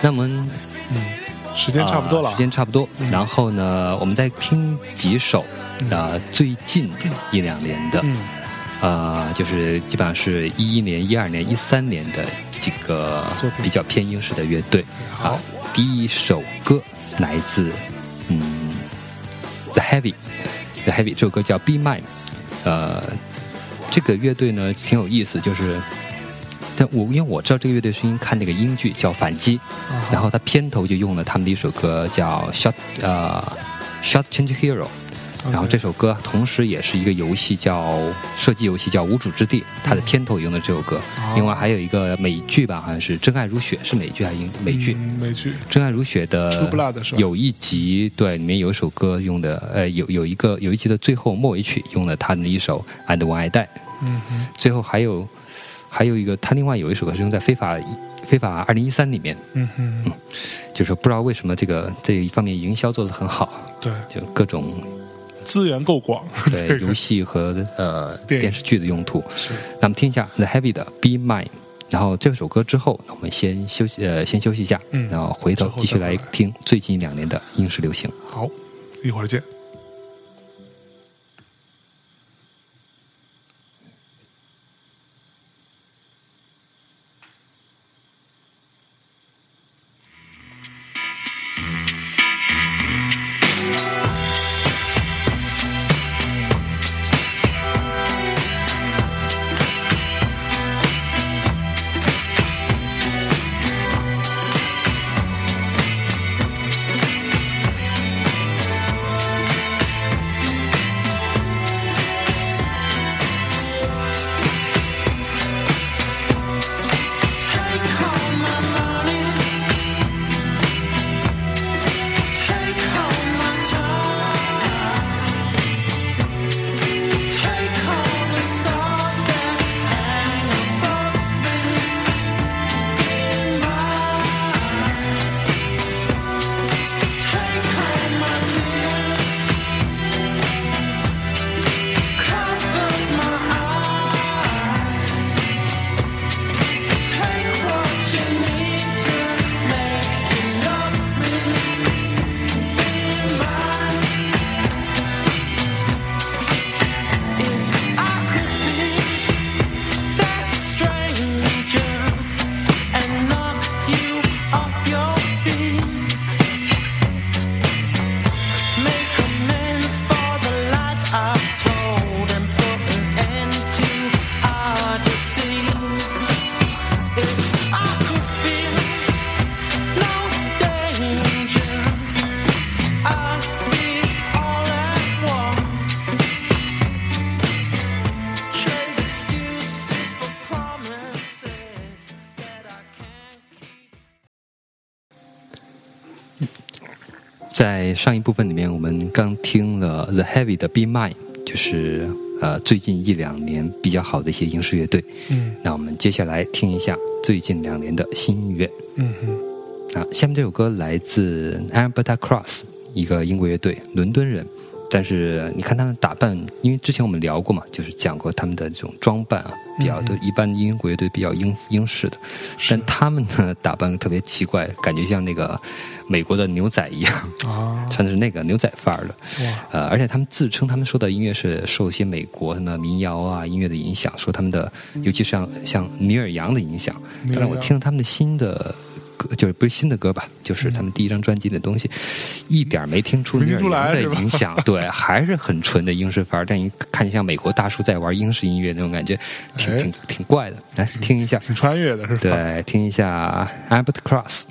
那我们嗯，时间差不多了，时间差不多。然后呢，我们再听几首呃最近一两年的，呃，就是基本上是一一年、一二年、一三年的几个比较偏英式的乐队。好，第一首歌来自嗯 The Heavy，The Heavy 这首歌叫《Be Mine》。呃，这个乐队呢挺有意思，就是。但我因为我知道这个乐队是因为看那个英剧叫《反击》，然后他片头就用了他们的一首歌叫《Shot》呃《Shot Change Hero》，然后这首歌同时也是一个游戏叫射击游戏叫《无主之地》，它的片头用的这首歌。另外还有一个美剧吧，好像是《真爱如雪》，是美剧还是英美剧？美剧《真爱如雪》的有一集对里面有一首歌用的，呃有有一个有一集的最后末尾曲用了他的一首《And 我爱戴》。嗯哼，最后还有。还有一个，他另外有一首歌是用在《非法非法二零一三》里面，嗯嗯，就是不知道为什么这个这一方面营销做的很好，对，就各种资源够广，*laughs* 对。游戏和呃电视剧的用途。是，那么听一下 The Heavy 的《Be Mine》，然后这首歌之后，我们先休息呃先休息一下，嗯，然后回头继续来听最近两年的英式流行。好，一会儿见。在上一部分里面，我们刚听了 The Heavy 的 Be Mine，就是呃最近一两年比较好的一些英式乐队。嗯，那我们接下来听一下最近两年的新音乐。嗯哼，啊，下面这首歌来自 Alberta Cross，一个英国乐队，伦敦人。但是你看他们打扮，因为之前我们聊过嘛，就是讲过他们的这种装扮啊，比较都一般英国乐队比较英英式的，但他们呢打扮特别奇怪，感觉像那个美国的牛仔一样啊，穿的是那个牛仔范儿的，呃，而且他们自称他们说的音乐是受一些美国什么民谣啊音乐的影响，说他们的尤其是像像尼尔杨的影响，但是我听了他们的新的。歌就是不是新的歌吧？就是他们第一张专辑的东西，一点没听出尼尔杨的影响，对，还是很纯的英式范儿。但一看像美国大叔在玩英式音乐那种感觉，挺挺挺怪的。来听一下，挺穿越的是吧？对，听一下 Albert Cross。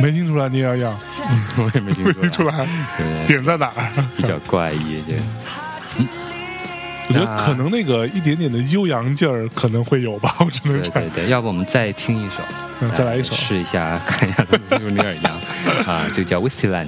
没听出来你也样，*laughs* 我也没听出来，点在哪儿？比较怪异，这。我觉得可能那个一点点的悠扬劲儿可能会有吧，*laughs* 我只能对对对，要不我们再听一首，再来一首，试一下看一下能不能有点样。啊，就叫《Whistleland》。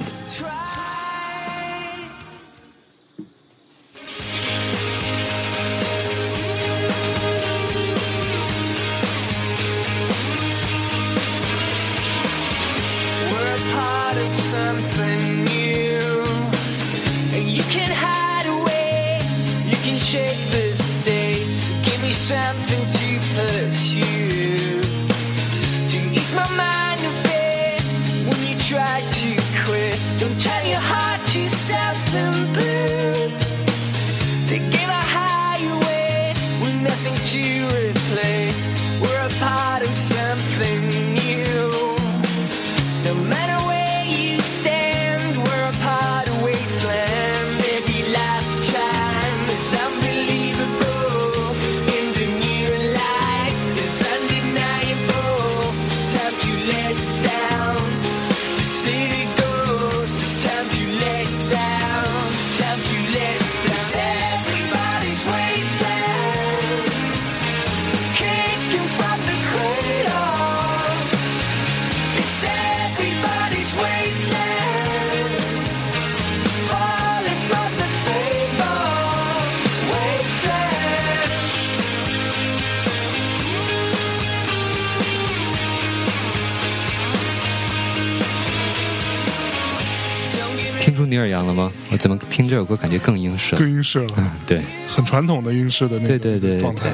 嗯，对，很传统的英式的那对对对状态。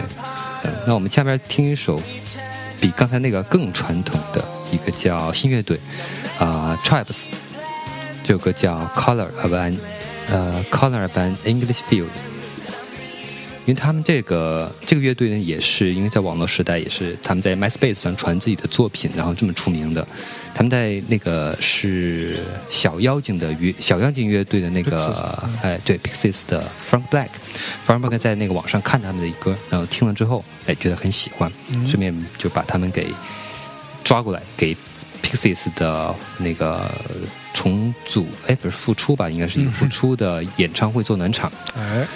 那我们下边听一首比刚才那个更传统的一个叫新乐队啊，Tribes，这首歌叫 Color of an 呃 Color of an English Field。因为他们这个这个乐队呢，也是因为在网络时代，也是他们在 MySpace 上传自己的作品，然后这么出名的。他们在那个是小妖精的乐小妖精乐队的那个哎，对 Pixies 的 Frank Black，Frank Black 在那个网上看他们的歌，然后听了之后，哎，觉得很喜欢，顺便就把他们给抓过来，给 Pixies 的那个重组，哎，不是复出吧，应该是一个复出的演唱会做暖场，哎。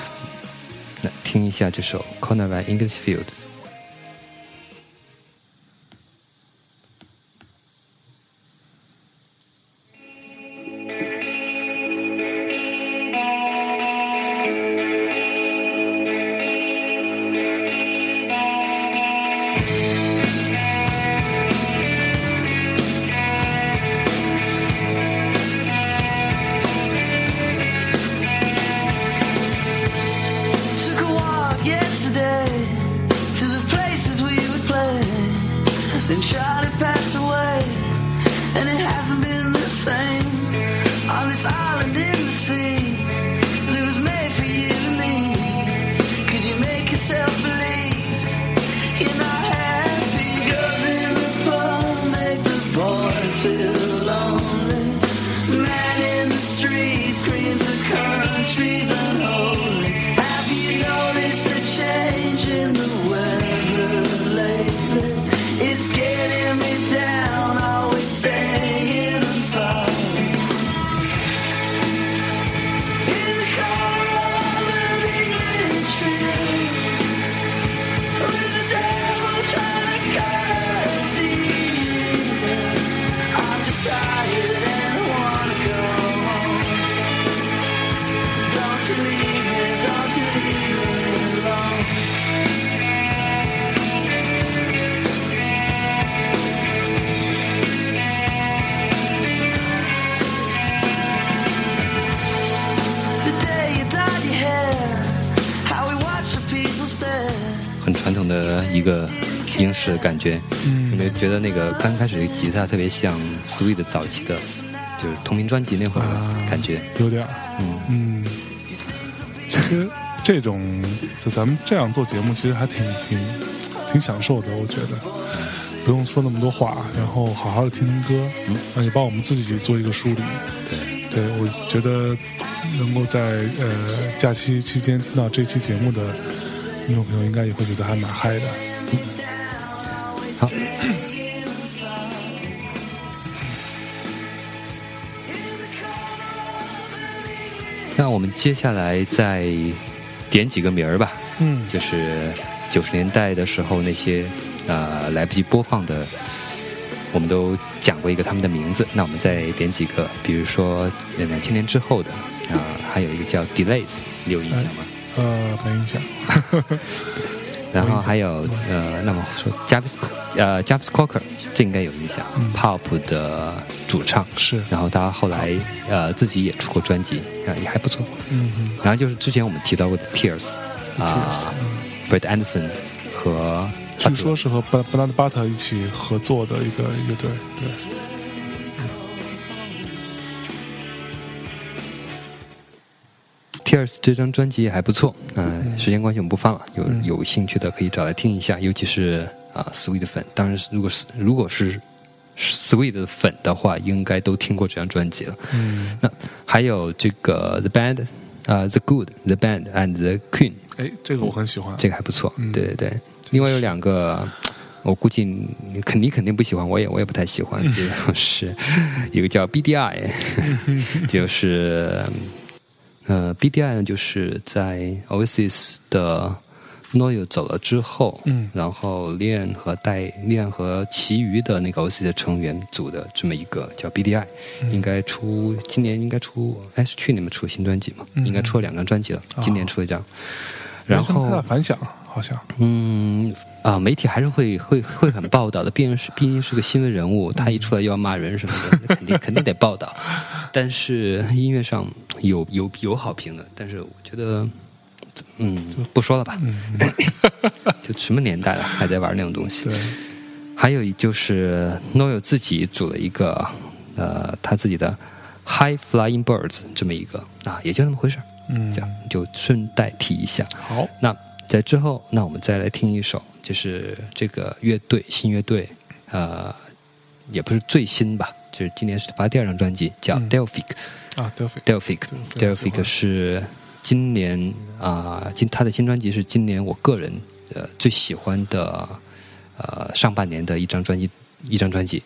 那听一下这首《Corner by English Field》。吉他特别像 Sweet 早期的，就是同名专辑那会儿的感觉？有点，嗯嗯。其实这种就咱们这样做节目，其实还挺挺挺享受的。我觉得不用说那么多话，然后好好的听听歌，那就帮我们自己做一个梳理。对，对我觉得能够在呃假期期间听到这期节目的听众朋友，应该也会觉得还蛮嗨的。好，那我们接下来再点几个名儿吧。嗯，就是九十年代的时候那些呃来不及播放的，我们都讲过一个他们的名字。那我们再点几个，比如说两千年之后的啊，还有一个叫 Delays，你有印象吗？呃，没印象。*laughs* 然后还有呃，那么说 Javis 呃 Javis Cocker，这应该有印象，Pop 的主唱是。然后他后来呃自己也出过专辑啊，也还不错。嗯嗯。然后就是之前我们提到过的 Tears 啊，Brett Anderson 和据说是和 Bernard Butter 一起合作的一个乐队，对。Tears 这张专辑也还不错，嗯，时间关系我们不放了，有有兴趣的可以找来听一下，尤其是啊 Sweet 粉，当然如果是如果是 Sweet 的粉的话，应该都听过这张专辑了。嗯，那还有这个 The Band 啊 The Good The Band and The Queen，哎，这个我很喜欢，这个还不错，对对对。另外有两个，我估计你肯你肯定不喜欢，我也我也不太喜欢，*laughs* 就是一个叫 BDI，*laughs* 就是。呃，BDI 呢，就是在 Oasis 的 Noel 走了之后，嗯，然后 Lian 和带 Lian 和其余的那个 Oasis 的成员组的这么一个叫 BDI，应该出今年应该出，哎，是去年们出新专辑嘛？应该出了两张专辑了，今年出一张，然后太大反响，好像，嗯。啊，媒体还是会会会很报道的，毕竟是毕竟是个新闻人物，他一出来又要骂人什么的，肯定肯定得报道。但是音乐上有有有好评的，但是我觉得，嗯，不说了吧。就什么年代了，还在玩那种东西。还有就是 Noel 自己组了一个呃他自己的 High Flying Birds 这么一个啊，也就那么回事嗯，这样就顺带提一下。好，那在之后，那我们再来听一首。就是这个乐队新乐队，呃，也不是最新吧，就是今年是发第二张专辑，叫 Delphic 啊，Delphic，Delphic，Delphic 是今年啊，今他的新专辑是今年我个人呃最喜欢的呃上半年的一张专辑，一张专辑，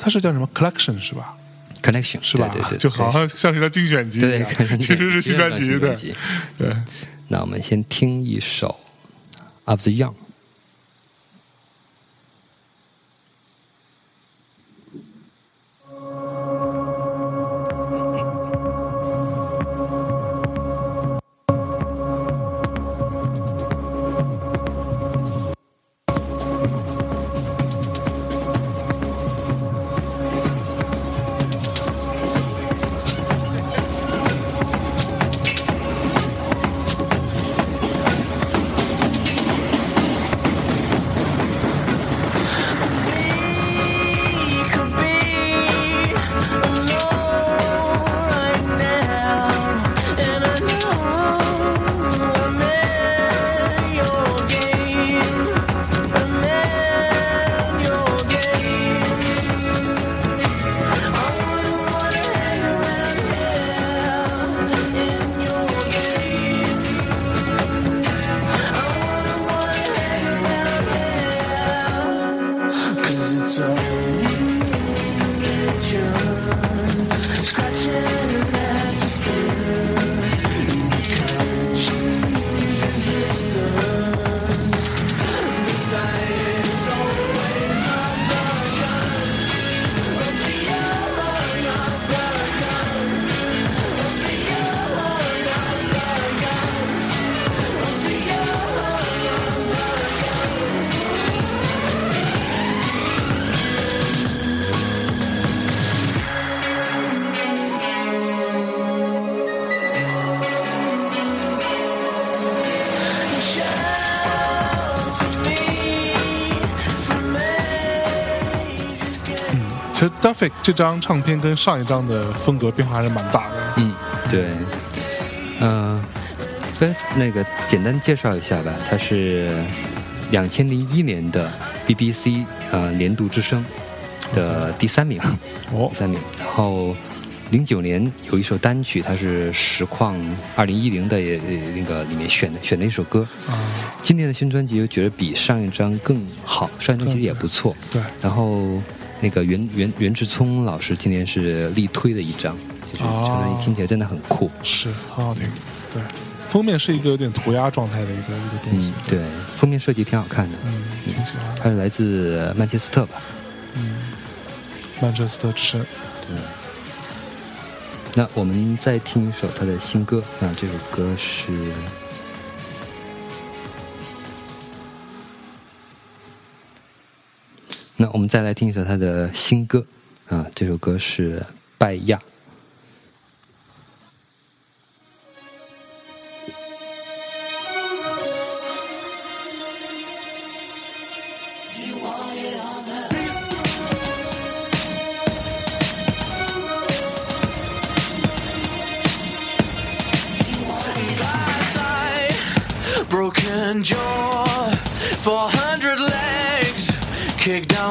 它是叫什么？Collection 是吧？Collection 是吧？对对，*laughs* 就好像像是张精选集，对，*laughs* 其实是新专辑，对。对。那我们先听一首 Of the Young。这张唱片跟上一张的风格变化还是蛮大的。嗯，对，嗯，分那个简单介绍一下吧。它是两千零一年的 BBC 呃年度之声的第三名，哦，第三名。然后零九年有一首单曲，它是实况二零一零的也那个里面选的选的一首歌。啊，今年的新专辑我觉得比上一张更好，上一张其实也不错。对，然后。那个袁袁袁志聪老师今年是力推的一张，就是这张专辑听起来真的很酷，是很好听。对，封面是一个有点涂鸦状态的一个一个东西。对，封面设计挺好看的，嗯，挺喜欢。它是来自曼彻斯特吧？嗯，曼彻斯特之声。对。那我们再听一首他的新歌，那这首歌是。那我们再来听一首他的新歌，啊，这首歌是《拜亚》。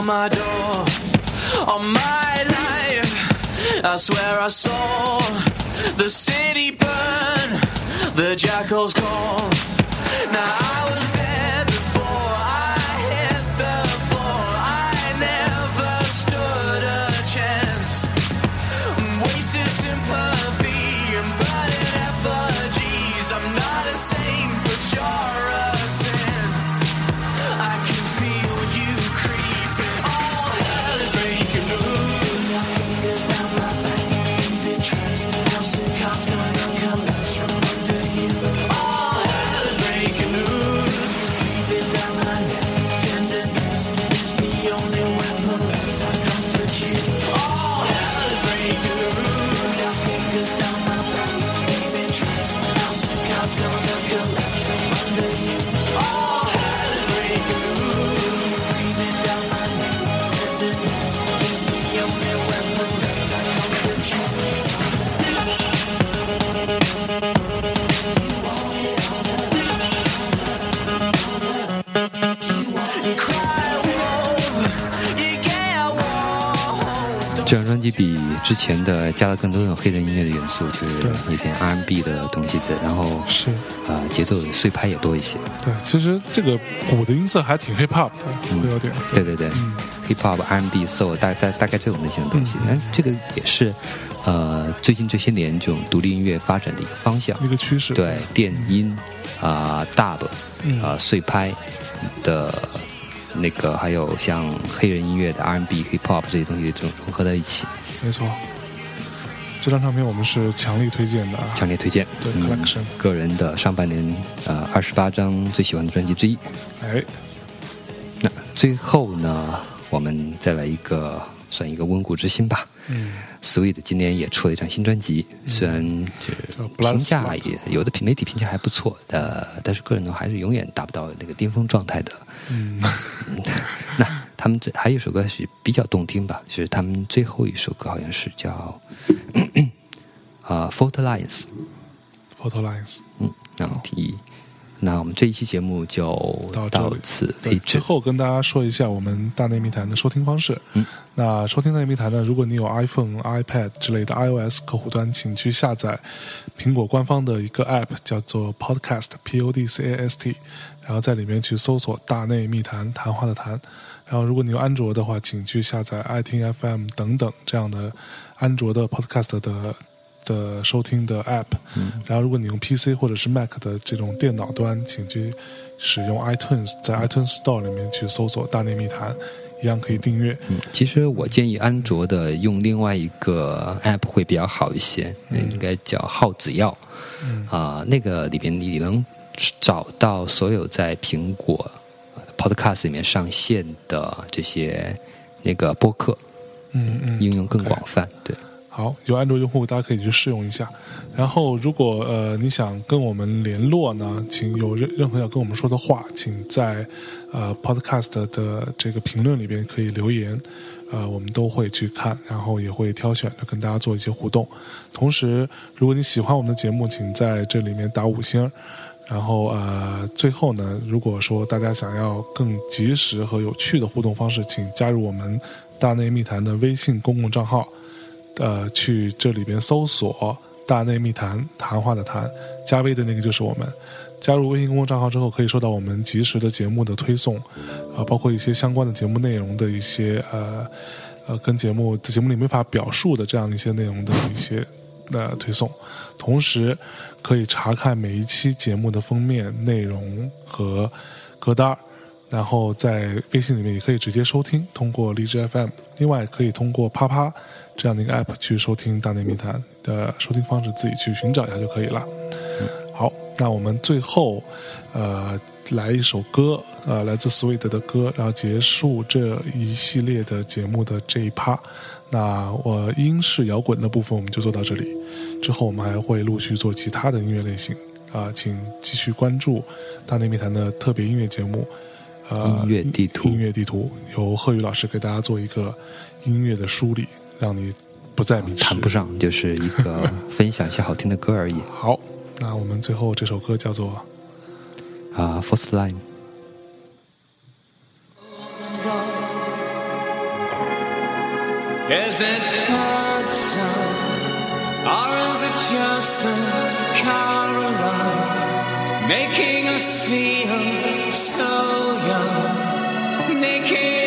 My door. All my life, I swear I saw the city burn, the jackals call. Now I was. 辑比之前的加了更多的黑人音乐的元素，就是一些 R&B 的东西在，然后是。啊，节奏碎拍也多一些。对，其实这个鼓的音色还挺 hip hop 的，嗯。有点。对。对对，hip hop、R&B、soul 大大大概这种类型的东西，但这个也是。呃，最近这些年这种独立音乐发展的一个方向，一个趋势，对电音啊，dub 啊，碎拍的，那个还有像黑人音乐的 R&B、hip hop 这些东西，这种融合在一起。没错，这张唱片我们是强力推荐的，强烈推荐。对，个人的上半年呃二十八张最喜欢的专辑之一。哎，那最后呢，我们再来一个。算一个温故知新吧。嗯，Sweet 今年也出了一张新专辑，虽然就是评价也有的媒体评价还不错，呃，但是个人呢还是永远达不到那个巅峰状态的。嗯，*laughs* 那他们这还有一首歌是比较动听吧，就是他们最后一首歌好像是叫啊 Photo Lines，Photo Lines，嗯，那么提。那我们这一期节目就到此为止。最后跟大家说一下我们大内密谈的收听方式。嗯，那收听大内密谈呢，如果你有 iPhone、iPad 之类的 iOS 客户端，请去下载苹果官方的一个 App，叫做 Podcast，P-O-D-C-A-S-T，然后在里面去搜索“大内密谈”，谈话的谈。然后如果你有安卓的话，请去下载爱听 FM 等等这样的安卓的 Podcast 的。的收听的 App，然后如果你用 PC 或者是 Mac 的这种电脑端，请去使用 iTunes，在 iTunes Store 里面去搜索“大内密谈”，一样可以订阅。嗯，其实我建议安卓的用另外一个 App 会比较好一些，那应该叫耗子药。啊，那个里边你能找到所有在苹果 Podcast 里面上线的这些那个播客。嗯嗯，应用更广泛，对。好，有安卓用户大家可以去试用一下。然后，如果呃你想跟我们联络呢，请有任任何要跟我们说的话，请在呃 Podcast 的这个评论里边可以留言，呃我们都会去看，然后也会挑选着跟大家做一些互动。同时，如果你喜欢我们的节目，请在这里面打五星。然后呃最后呢，如果说大家想要更及时和有趣的互动方式，请加入我们大内密谈的微信公共账号。呃，去这里边搜索“大内密谈”谈话的谈，加微的那个就是我们。加入微信公众账号之后，可以收到我们及时的节目的推送，啊，包括一些相关的节目内容的一些呃呃，跟节目在节目里没法表述的这样一些内容的一些呃推送，同时可以查看每一期节目的封面内容和歌单然后在微信里面也可以直接收听，通过荔枝 FM，另外可以通过啪啪这样的一个 app 去收听《大内密谈》的收听方式，自己去寻找一下就可以了。好，那我们最后呃来一首歌，呃来自 Sweet 的歌，然后结束这一系列的节目的这一趴。那我英式摇滚的部分我们就做到这里，之后我们还会陆续做其他的音乐类型啊，请继续关注《大内密谈》的特别音乐节目。音乐地图，音乐地图由贺宇老师给大家做一个音乐的梳理，让你不再迷失。谈不上，就是一个分享一些好听的歌而已。*laughs* 好，那我们最后这首歌叫做啊，First Line。making us feel so young, naked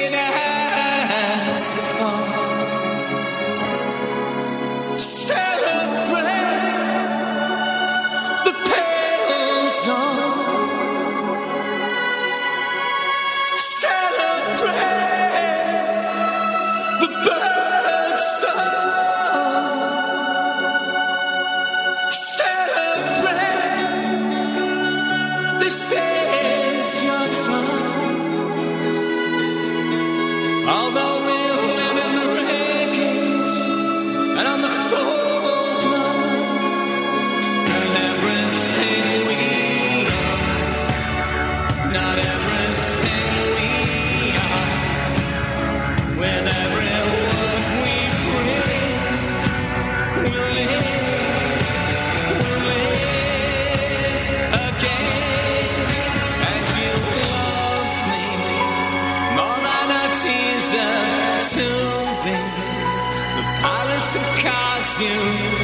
you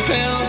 built